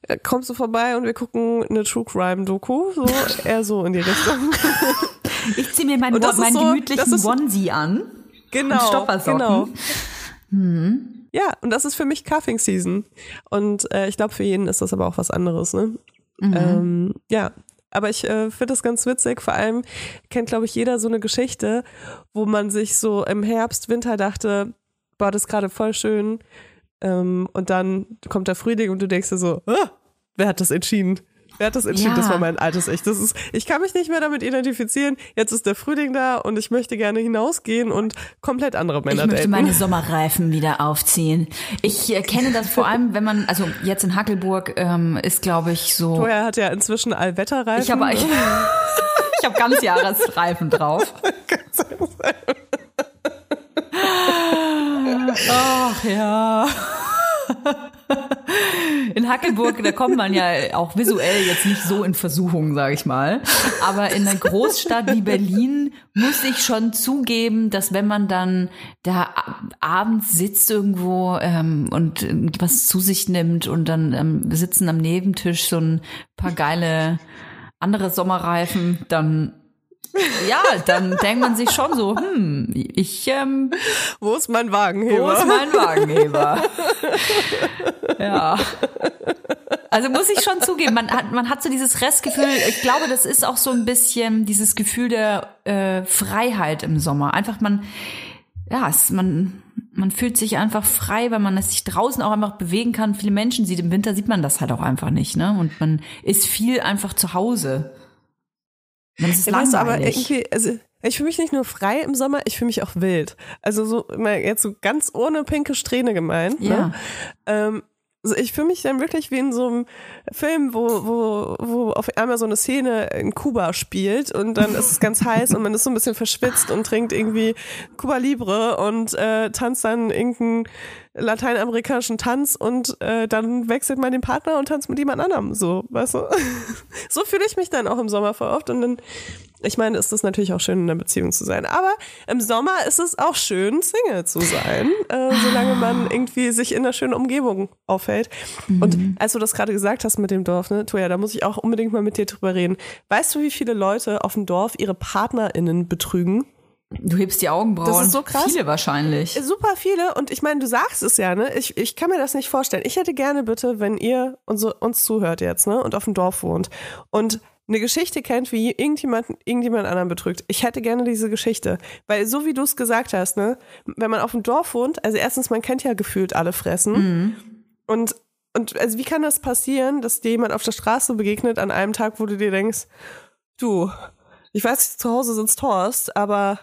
äh, kommst du vorbei und wir gucken eine True Crime Doku, so eher so in die Richtung. Ich ziehe mir meinen, meinen so- gemütlichen ist- Onesie an. Genau. Und Stoppersocken. Genau. Ja, und das ist für mich Cuffing Season. Und äh, ich glaube, für jeden ist das aber auch was anderes, ne? Ähm, ja. Aber ich äh, finde das ganz witzig. Vor allem kennt, glaube ich, jeder so eine Geschichte, wo man sich so im Herbst, Winter dachte, boah, das ist gerade voll schön. Ähm, und dann kommt der Frühling und du denkst dir so, ah, wer hat das entschieden? Wer hat das entschieden? Ja. Das war mein altes Ich. Das ist, ich kann mich nicht mehr damit identifizieren. Jetzt ist der Frühling da und ich möchte gerne hinausgehen und komplett andere Männer Ich möchte daten. meine Sommerreifen wieder aufziehen. Ich äh, kenne das vor allem, wenn man, also jetzt in Hackelburg ähm, ist, glaube ich, so. Vorher hat ja inzwischen Allwetterreifen. Ich habe ich, ich hab Ganzjahresreifen drauf. Ach ja. In Hackelburg, da kommt man ja auch visuell jetzt nicht so in Versuchung, sage ich mal. Aber in einer Großstadt wie Berlin muss ich schon zugeben, dass wenn man dann da abends sitzt irgendwo ähm, und was zu sich nimmt und dann ähm, sitzen am Nebentisch so ein paar geile andere Sommerreifen, dann ja, dann denkt man sich schon so, hm, ich ähm, Wo ist mein Wagenheber? wo ist mein Wagenheber? ja. Also muss ich schon zugeben, man hat, man hat so dieses Restgefühl, ich glaube, das ist auch so ein bisschen dieses Gefühl der äh, Freiheit im Sommer. Einfach man, ja, es, man, man fühlt sich einfach frei, weil man es sich draußen auch einfach bewegen kann. Viele Menschen sieht, im Winter sieht man das halt auch einfach nicht, ne? Und man ist viel einfach zu Hause. Dann ist es Ja, aber irgendwie, also ich fühle mich nicht nur frei im Sommer, ich fühle mich auch wild. Also so mal jetzt so ganz ohne pinke Strähne gemeint. Ja. Ne? Ähm, also ich fühle mich dann wirklich wie in so einem Film, wo, wo, wo auf einmal so eine Szene in Kuba spielt und dann ist es ganz heiß und man ist so ein bisschen verschwitzt und trinkt irgendwie Cuba Libre und äh, tanzt dann irgendeinen lateinamerikanischen Tanz und äh, dann wechselt man den Partner und tanzt mit jemand anderem. So, weißt du? so fühle ich mich dann auch im Sommer voll oft und dann ich meine, ist es natürlich auch schön, in einer Beziehung zu sein. Aber im Sommer ist es auch schön, Single zu sein, äh, solange man irgendwie sich in einer schönen Umgebung aufhält. Und als du das gerade gesagt hast mit dem Dorf, ne, Toja, da muss ich auch unbedingt mal mit dir drüber reden. Weißt du, wie viele Leute auf dem Dorf ihre PartnerInnen betrügen? Du hebst die Augenbrauen. Das ist so krass. Viele wahrscheinlich. Super viele und ich meine, du sagst es ja, ne? Ich, ich kann mir das nicht vorstellen. Ich hätte gerne bitte, wenn ihr uns, uns zuhört jetzt, ne? Und auf dem Dorf wohnt und eine Geschichte kennt, wie irgendjemand, irgendjemand anderen betrügt. Ich hätte gerne diese Geschichte. Weil so wie du es gesagt hast, ne? Wenn man auf dem Dorf wohnt, also erstens, man kennt ja gefühlt alle Fressen. Und, und also wie kann das passieren, dass dir jemand auf der Straße begegnet an einem Tag, wo du dir denkst, du, ich weiß, zu Hause sind's Torst, aber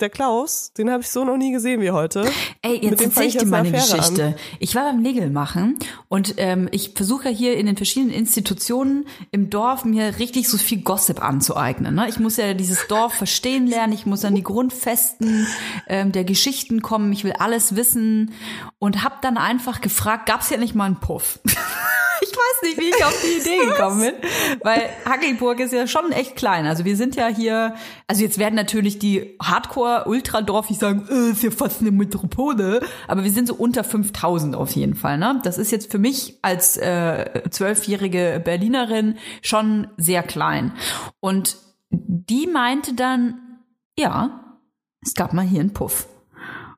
der Klaus, den habe ich so noch nie gesehen wie heute. Ey, jetzt dem fang erzähl ich dir jetzt mal eine Affäre Geschichte. an. Ich war beim Nägel machen und ähm, ich versuche ja hier in den verschiedenen Institutionen im Dorf mir richtig so viel Gossip anzueignen. Ne? Ich muss ja dieses Dorf verstehen lernen, ich muss an die Grundfesten ähm, der Geschichten kommen, ich will alles wissen und habe dann einfach gefragt, gab's ja nicht mal einen Puff? Ich weiß nicht, wie ich auf die Idee gekommen bin, weil Hagelburg ist ja schon echt klein. Also wir sind ja hier, also jetzt werden natürlich die Hardcore-Ultradorfis sagen, äh, ist ja fast eine Metropole, aber wir sind so unter 5000 auf jeden Fall. Ne? Das ist jetzt für mich als äh, zwölfjährige Berlinerin schon sehr klein. Und die meinte dann, ja, es gab mal hier einen Puff.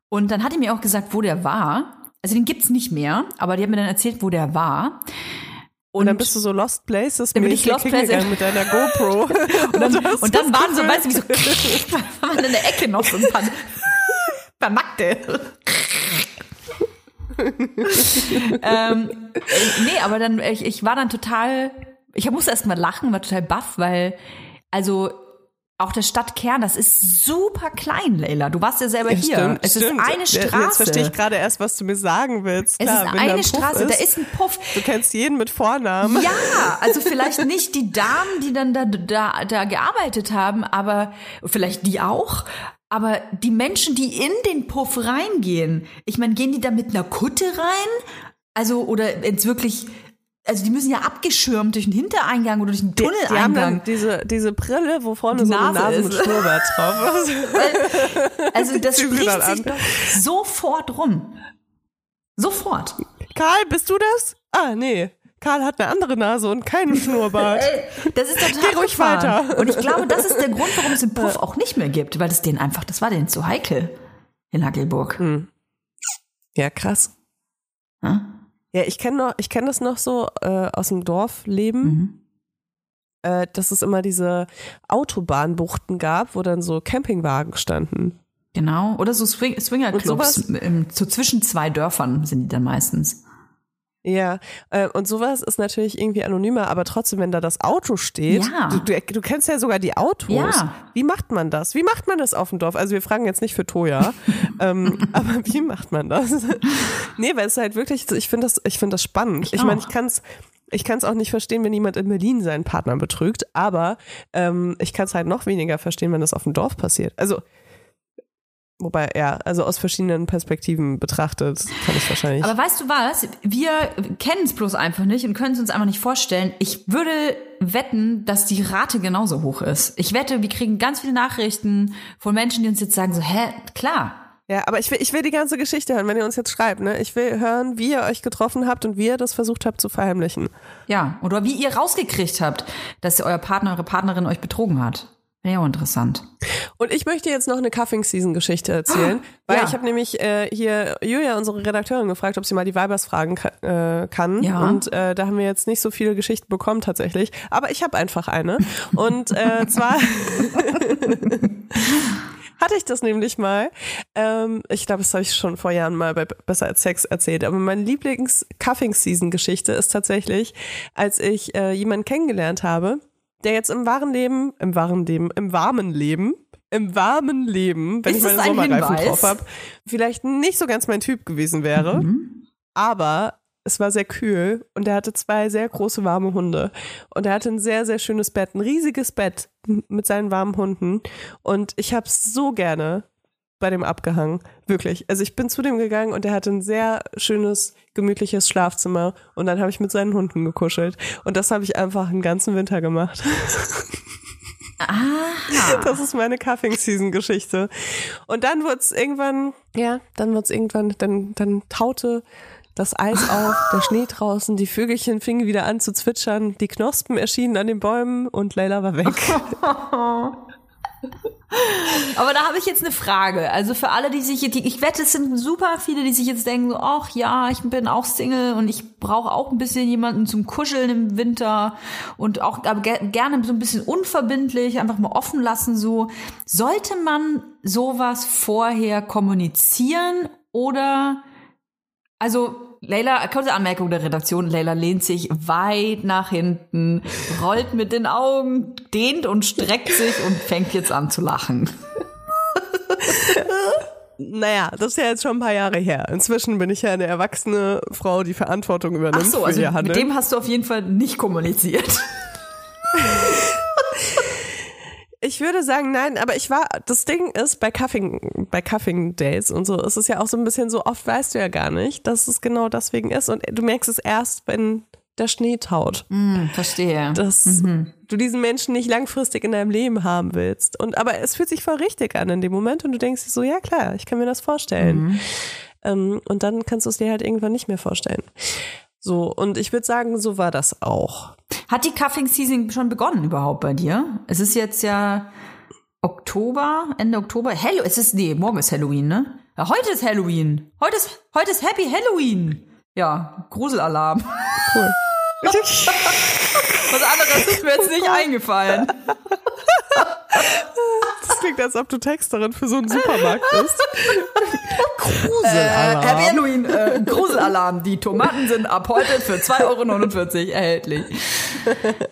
Und dann hat die mir auch gesagt, wo der war. Also den gibt's nicht mehr, aber die hat mir dann erzählt, wo der war. Und dann bist du so Lost Places Dann bin ich Lost Places. mit deiner GoPro. Und dann, und dann waren so, weißt du, wie so, waren in der Ecke noch so ein paar, paar Nackte. ähm, äh, nee, aber dann, ich, ich war dann total, ich musste erst mal lachen, war total baff, weil, also, auch der Stadtkern, das ist super klein, Leila. Du warst ja selber hier. Stimmt, es stimmt. ist eine Ja, Straße. Jetzt verstehe ich gerade erst, was du mir sagen willst. es Klar, ist da eine Straße, da ist, ist ein Puff. Du kennst jeden mit Vornamen. Ja, also vielleicht nicht die Damen, die dann da, da, da gearbeitet haben, aber vielleicht die auch. Aber die Menschen, die in den Puff reingehen, ich meine, gehen die da mit einer Kutte rein? Also, oder jetzt wirklich, also die müssen ja abgeschirmt durch den Hintereingang oder durch den Die, die haben Tunneleingang. dann diese, diese Brille, wo vorne Die so eine Nase mit. Schnurrbart drauf ist. Also das spricht sich doch sofort rum. Sofort. Karl, bist du das? Ah, nee. Karl hat eine andere Nase und keinen Schnurrbart. Das ist total Geh ruhig abgefahren. weiter. Und ich glaube, das ist der Grund, warum es den Puff auch nicht mehr gibt, weil es denen einfach, das war denen zu heikel in Hackelburg. Ja, krass. Ja? Ja, ich kenne noch, ich kenne das noch so äh, aus dem Dorfleben, Mhm. äh, dass es immer diese Autobahnbuchten gab, wo dann so Campingwagen standen. Genau. Oder so Swing Swingerclubs. So zwischen zwei Dörfern sind die dann meistens. Ja, äh, und sowas ist natürlich irgendwie anonymer, aber trotzdem, wenn da das Auto steht, Ja. du, du, du kennst ja sogar die Autos. Ja. Wie macht man das? Wie macht man das auf dem Dorf? Also wir fragen jetzt nicht für Toja, ähm, aber wie macht man das? nee, weil es halt wirklich, ich finde das, ich finde das spannend. Ich Ich, meine, ich kann es ich kann es auch nicht verstehen, wenn jemand in Berlin seinen Partner betrügt, aber ähm, ich kann es halt noch weniger verstehen, wenn das auf dem Dorf passiert. Also Wobei, ja, also aus verschiedenen Perspektiven betrachtet, kann ich wahrscheinlich. Aber weißt du was? Wir kennen es bloß einfach nicht und können es uns einfach nicht vorstellen. Ich würde wetten, dass die Rate genauso hoch ist. Ich wette, wir kriegen ganz viele Nachrichten von Menschen, die uns jetzt sagen so, hä, klar. Ja, aber ich will, ich will die ganze Geschichte hören, wenn ihr uns jetzt schreibt. Ne? Ich will hören, wie ihr euch getroffen habt und wie ihr das versucht habt zu verheimlichen. Ja. Oder wie ihr rausgekriegt habt, dass euer Partner, eure Partnerin euch betrogen hat. Ja interessant. Und ich möchte jetzt noch eine Cuffing-Season-Geschichte erzählen, weil ja. ich habe nämlich äh, hier Julia, unsere Redakteurin, gefragt, ob sie mal die Weibers fragen ka äh, kann. Ja. Und äh, da haben wir jetzt nicht so viele Geschichten bekommen tatsächlich. Aber ich habe einfach eine. Und äh, zwar hatte ich das nämlich mal. Ähm, ich glaube, das habe ich schon vor Jahren mal bei Besser als Sex erzählt. Aber meine Lieblings-Cuffing-Season-Geschichte ist tatsächlich, als ich äh, jemanden kennengelernt habe, der jetzt im wahren Leben, im wahren Leben, im warmen Leben, im warmen Leben, wenn Ist ich meine Sommerreifen Hinweis? drauf habe, vielleicht nicht so ganz mein Typ gewesen wäre. Mhm. Aber es war sehr kühl und er hatte zwei sehr große warme Hunde. Und er hatte ein sehr, sehr schönes Bett, ein riesiges Bett mit seinen warmen Hunden. Und ich habe so gerne bei dem abgehangen. Wirklich. Also ich bin zu dem gegangen und er hatte ein sehr schönes, gemütliches Schlafzimmer. Und dann habe ich mit seinen Hunden gekuschelt. Und das habe ich einfach einen ganzen Winter gemacht. Ah. Das ist meine Cuffing-Season-Geschichte. Und dann wurde es irgendwann, ja, dann wurde es irgendwann, dann, dann taute das Eis auf, der Schnee draußen, die Vögelchen fingen wieder an zu zwitschern, die Knospen erschienen an den Bäumen und Leila war weg. Aber da habe ich jetzt eine Frage. Also für alle, die sich, die, ich wette, es sind super viele, die sich jetzt denken, so, ach ja, ich bin auch Single und ich brauche auch ein bisschen jemanden zum Kuscheln im Winter und auch aber ge gerne so ein bisschen unverbindlich, einfach mal offen lassen. So sollte man sowas vorher kommunizieren oder also Leila, kurze Anmerkung der Redaktion. Leila lehnt sich weit nach hinten, rollt mit den Augen, dehnt und streckt sich und fängt jetzt an zu lachen. Naja, das ist ja jetzt schon ein paar Jahre her. Inzwischen bin ich ja eine erwachsene Frau, die Verantwortung übernimmt Ach so, für also mit dem hast du auf jeden Fall nicht kommuniziert. Ich würde sagen, nein, aber ich war, das Ding ist, bei Cuffing, bei Cuffing Days und so, ist es ja auch so ein bisschen so, oft weißt du ja gar nicht, dass es genau deswegen ist und du merkst es erst, wenn der Schnee taut, Hm, verstehe. dass du diesen Menschen nicht langfristig in deinem Leben haben willst. Und, aber es fühlt sich voll richtig an in dem Moment und du denkst dir so, ja klar, ich kann mir das vorstellen. Ähm, und dann kannst du es dir halt irgendwann nicht mehr vorstellen. So, und ich würde sagen, so war das auch. Hat die Cuffing Season schon begonnen überhaupt bei dir? Es ist jetzt ja Oktober, Ende Oktober. Hello, es ist, nee, morgen ist Halloween, ne? Ja, heute ist Halloween. Heute ist, heute ist Happy Halloween. Ja, Gruselalarm. Cool. Was anderes ist mir jetzt nicht eingefallen. Das klingt, als ob du Texterin für so einen Supermarkt bist. Äh, Gruselalarm. Happy Halloween, äh, Gruselalarm. Die Tomaten sind ab heute für 2,49 Euro erhältlich.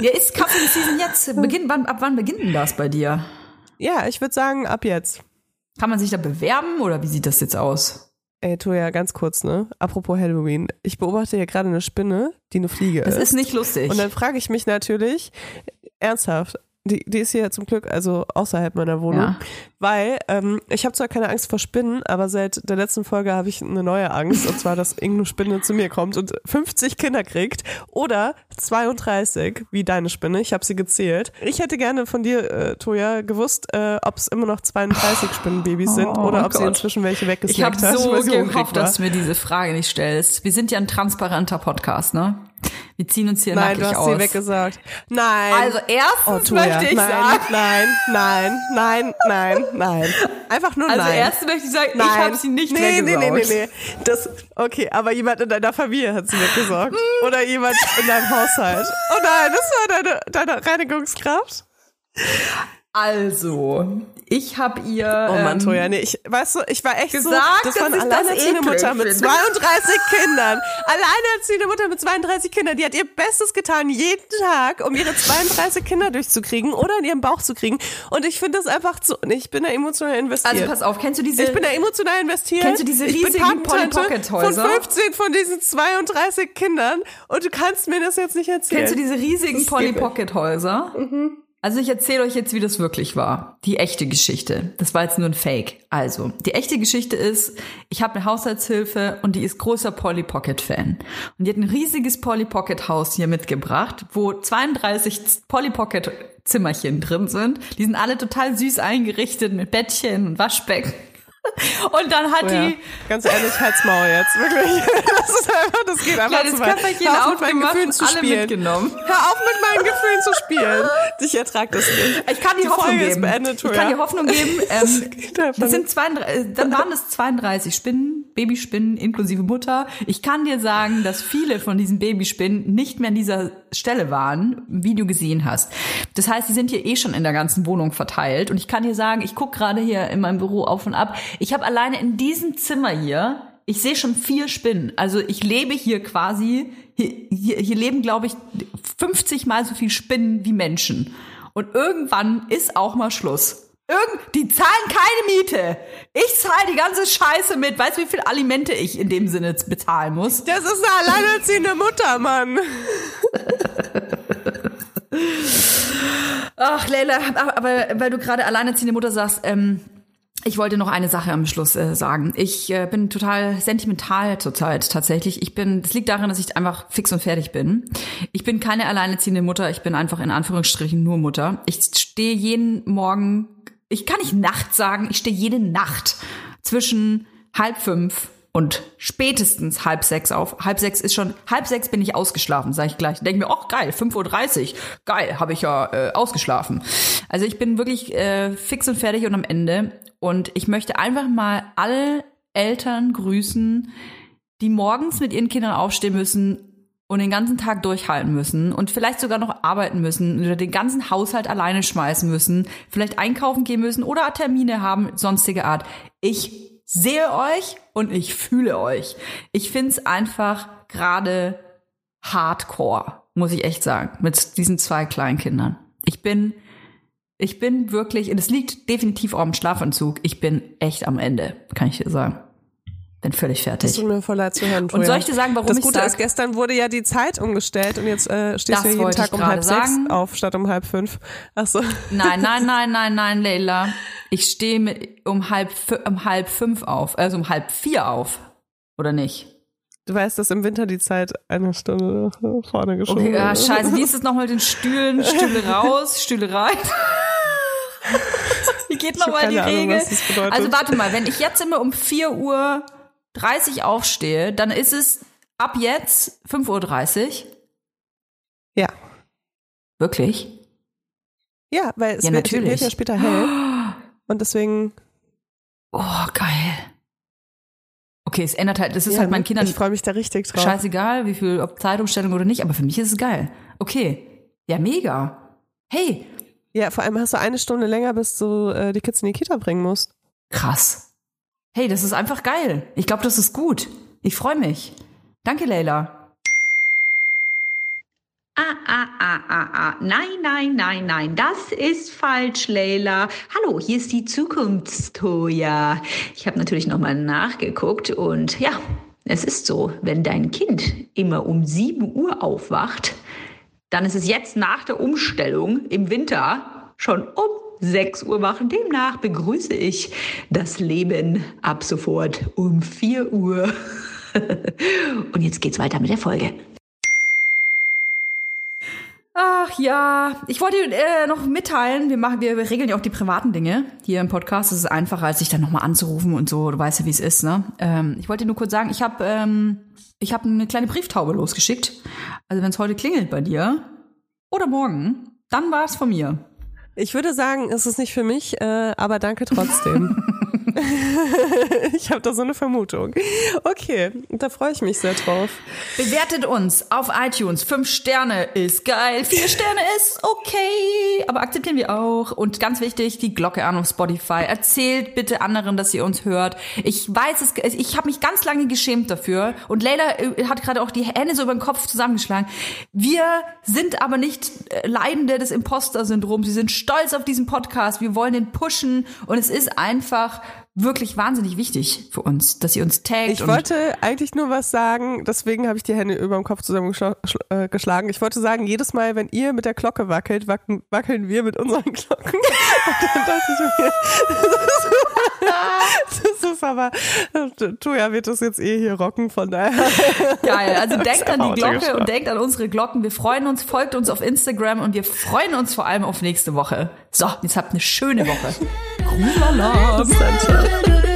Ja, ist Cuffing Season jetzt? Beginn, wann, ab wann beginnt denn das bei dir? Ja, ich würde sagen, ab jetzt. Kann man sich da bewerben oder wie sieht das jetzt aus? Ey, Toja, ganz kurz, ne? Apropos Halloween. Ich beobachte hier gerade eine Spinne, die eine Fliege Das ist. ist nicht lustig. Und dann frage ich mich natürlich, ernsthaft, die, die ist hier zum Glück also außerhalb meiner Wohnung, Ja. weil ähm, ich habe zwar keine Angst vor Spinnen, aber seit der letzten Folge habe ich eine neue Angst und zwar, dass irgendeine Spinne zu mir kommt und 50 Kinder kriegt oder 32, wie deine Spinne, ich habe sie gezählt. Ich hätte gerne von dir, äh, Toja, gewusst, äh, ob es immer noch 32 Spinnenbabys sind Oh oder ob sie Gott. inzwischen welche Ich weggesnackt habe hast, so weil sie hungrig gehofft, dass du mir diese Frage nicht stellst. Wir sind ja ein transparenter Podcast, ne? Wir ziehen uns hier Nein, nackig du hast aus. sie weggesagt. Nein. Also erstens Oh, möchte ich nein, sagen, nein, nein, nein, nein, nein. Einfach nur also nein. erstens möchte ich sagen, nein. ich habe sie nicht nee, nee, weggesaugt. nee, nee, nee. Das, okay, aber jemand in deiner Familie hat sie weggesaugt. Oder jemand in deinem Haushalt. Oh nein, das war deine, deine Reinigungskraft. Also, ich habe ihr Oh Mann, ähm, Toja, nee, ich, weißt du, ich war echt gesagt, so, das war eine alleinerziehende Mutter mit finde. 32 Kindern. Alleinerziehende Mutter mit 32 Kindern, die hat ihr Bestes getan, jeden Tag, um ihre 32 Kinder durchzukriegen oder in ihren Bauch zu kriegen. Und ich finde das einfach so, nee, ich bin da emotional investiert. Also pass auf, kennst du diese ich bin da emotional investiert. Kennst du diese riesigen Polly Patentante Pocket Häuser? Von 15 von diesen 32 Kindern. Und du kannst mir das jetzt nicht erzählen. Kennst du diese riesigen Das Polly Also ich erzähle euch jetzt, wie das wirklich war. Die echte Geschichte. Das war jetzt nur ein Fake. Also, die echte Geschichte ist, ich habe eine Haushaltshilfe und die ist großer Polly Pocket Fan. Und die hat ein riesiges Polly Pocket Haus hier mitgebracht, wo 32 Polly Pocket Zimmerchen drin sind. Die sind alle total süß eingerichtet mit Bettchen und Waschbecken. Und dann hat Oh ja. die Ganz ehrlich, halt's Maul jetzt. Wirklich. Das ist einfach, das geht einfach kleines zu weit. Köfferchen Hör auf, mit meinen Gefühlen zu spielen. mitgenommen. Hör auf, mit meinen Gefühlen zu spielen. Ich ertrag das nicht. Ich kann dir Die Hoffnung Folge geben. beendet, ich kann dir Hoffnung geben. Ähm, einfach das sind nicht. 32, äh, dann waren es 32 Spinnen, Babyspinnen inklusive Mutter. Ich kann dir sagen, dass viele von diesen Babyspinnen nicht mehr an dieser Stelle waren, wie du gesehen hast. Das heißt, sie sind hier eh schon in der ganzen Wohnung verteilt. Und ich kann dir sagen, ich gucke gerade hier in meinem Büro auf und ab. Ich habe alleine in diesem Zimmer hier, ich sehe schon vier Spinnen. Also ich lebe hier quasi, hier, hier, hier leben, glaube ich, 50 mal so viel Spinnen wie Menschen. Und irgendwann ist auch mal Schluss. Irgend, die zahlen keine Miete. Ich zahle die ganze Scheiße mit. Weißt du, wie viel Alimente ich in dem Sinne bezahlen muss? Das ist eine alleinerziehende Mutter, Mann. Ach, Leila, aber weil du gerade alleinerziehende Mutter sagst, ähm, ich wollte noch eine Sache am Schluss äh, sagen. Ich äh, bin total sentimental zurzeit tatsächlich. Ich bin, das liegt daran, dass ich einfach fix und fertig bin. Ich bin keine alleinerziehende Mutter, ich bin einfach in Anführungsstrichen nur Mutter. Ich stehe jeden Morgen, ich kann nicht Nacht sagen, ich stehe jede Nacht zwischen halb fünf und spätestens halb sechs auf. Halb sechs ist schon, halb sechs bin ich ausgeschlafen, sage ich gleich. Denke mir, ach geil, 5.30 Uhr, geil, habe ich ja äh, ausgeschlafen. Also ich bin wirklich äh, fix und fertig und am Ende. Und ich möchte einfach mal alle Eltern grüßen, die morgens mit ihren Kindern aufstehen müssen und den ganzen Tag durchhalten müssen und vielleicht sogar noch arbeiten müssen oder den ganzen Haushalt alleine schmeißen müssen, vielleicht einkaufen gehen müssen oder Termine haben, sonstige Art. Ich sehe euch und ich fühle euch. Ich find's einfach gerade hardcore, muss ich echt sagen, mit diesen zwei Kleinkindern. Ich bin, ich bin wirklich, und es liegt definitiv auch im Schlafanzug, ich bin echt am Ende, kann ich dir sagen. Bin völlig fertig. Das tut mir voll leid zu hören. Und soll ich dir sagen, warum das ich Gute sag, ist, gestern wurde ja die Zeit umgestellt und jetzt äh, stehst Das du jeden Tag um halb sechs sagen. auf statt um halb fünf. Ach so. Nein, nein, nein, nein, nein, Leila. Ich stehe um halb, um halb fünf auf, also um halb vier auf. Oder nicht? Du weißt, dass im Winter die Zeit eine Stunde vorne geschoben Okay, ah, wird. scheiße, wie ist es nochmal mit den Stühlen? Stühle raus, Stühle rein. Wie geht nochmal die Ahnung, Regel? das bedeutet. Also warte mal, wenn ich jetzt immer um 4 Uhr 30 aufstehe, dann ist es ab jetzt 5.30 Uhr. Ja. Wirklich? Ja, weil es Ja, wird, natürlich. wird ja später hell und deswegen Oh, geil. Okay, es ändert halt, das ist ja, halt meinen ne? Kindern ich freue mich da richtig drauf. scheißegal, wie viel, ob Zeitumstellung oder nicht, aber für mich ist es geil. Okay. Ja, mega. Hey, Ja, vor allem hast du eine Stunde länger, bis du äh, die Kids in die Kita bringen musst. krass. Hey, das ist einfach geil. Ich glaube, das ist gut. Ich freue mich. Danke, Leila. Ah, ah, ah, ah, ah. Nein, nein, nein, nein. Das ist falsch, Leila. Hallo, hier ist die Zukunftstoja. Ich habe natürlich nochmal nachgeguckt und ja, es ist so, wenn dein Kind immer um 7 Uhr aufwacht, dann ist es jetzt nach der Umstellung im Winter schon um 6 Uhr wach. Demnach begrüße ich das Leben ab sofort um 4 Uhr. Und jetzt geht's weiter mit der Folge. Ach ja, ich wollte äh, noch mitteilen, wir machen, wir, regeln ja auch die privaten Dinge hier im Podcast. Es ist einfacher, als sich dann nochmal anzurufen und so. Du weißt ja, wie es ist, ne? Ähm, ich wollte nur kurz sagen, ich habe ähm, ich eine kleine Brieftaube losgeschickt. Also wenn es heute klingelt bei dir oder morgen, dann war es von mir. Ich würde sagen, es ist nicht für mich, äh, aber danke trotzdem. ich habe da so eine Vermutung. Okay, da freue ich mich sehr drauf. Bewertet uns auf iTunes. Fünf Sterne ist geil. Vier Sterne ist okay. Aber akzeptieren wir auch. Und ganz wichtig, die Glocke an auf Spotify. Erzählt bitte anderen, dass ihr uns hört. Ich weiß es, ich habe mich ganz lange geschämt dafür. Und Leila äh, hat gerade auch die Hände so über den Kopf zusammengeschlagen. Wir sind aber nicht äh, Leidende des Imposter-Syndroms. Wir sind stolz auf diesen Podcast. Wir wollen den pushen. Und es ist einfach wirklich wahnsinnig wichtig für uns, dass ihr uns taggt. Ich und wollte eigentlich nur was sagen, deswegen habe ich die Hände über dem Kopf zusammengeschlagen. Ich wollte sagen, jedes Mal, wenn ihr mit der Glocke wackelt, wackeln, wackeln wir mit unseren Glocken. Und dann dachte ich mir, das ist aber, Tuja wird das jetzt eh hier rocken, von daher. Geil. Also denkt an die Glocke und denkt an unsere Glocken. Wir freuen uns, folgt uns auf Instagram und wir freuen uns vor allem auf nächste Woche. So, jetzt habt eine schöne Woche. Dann, ciao.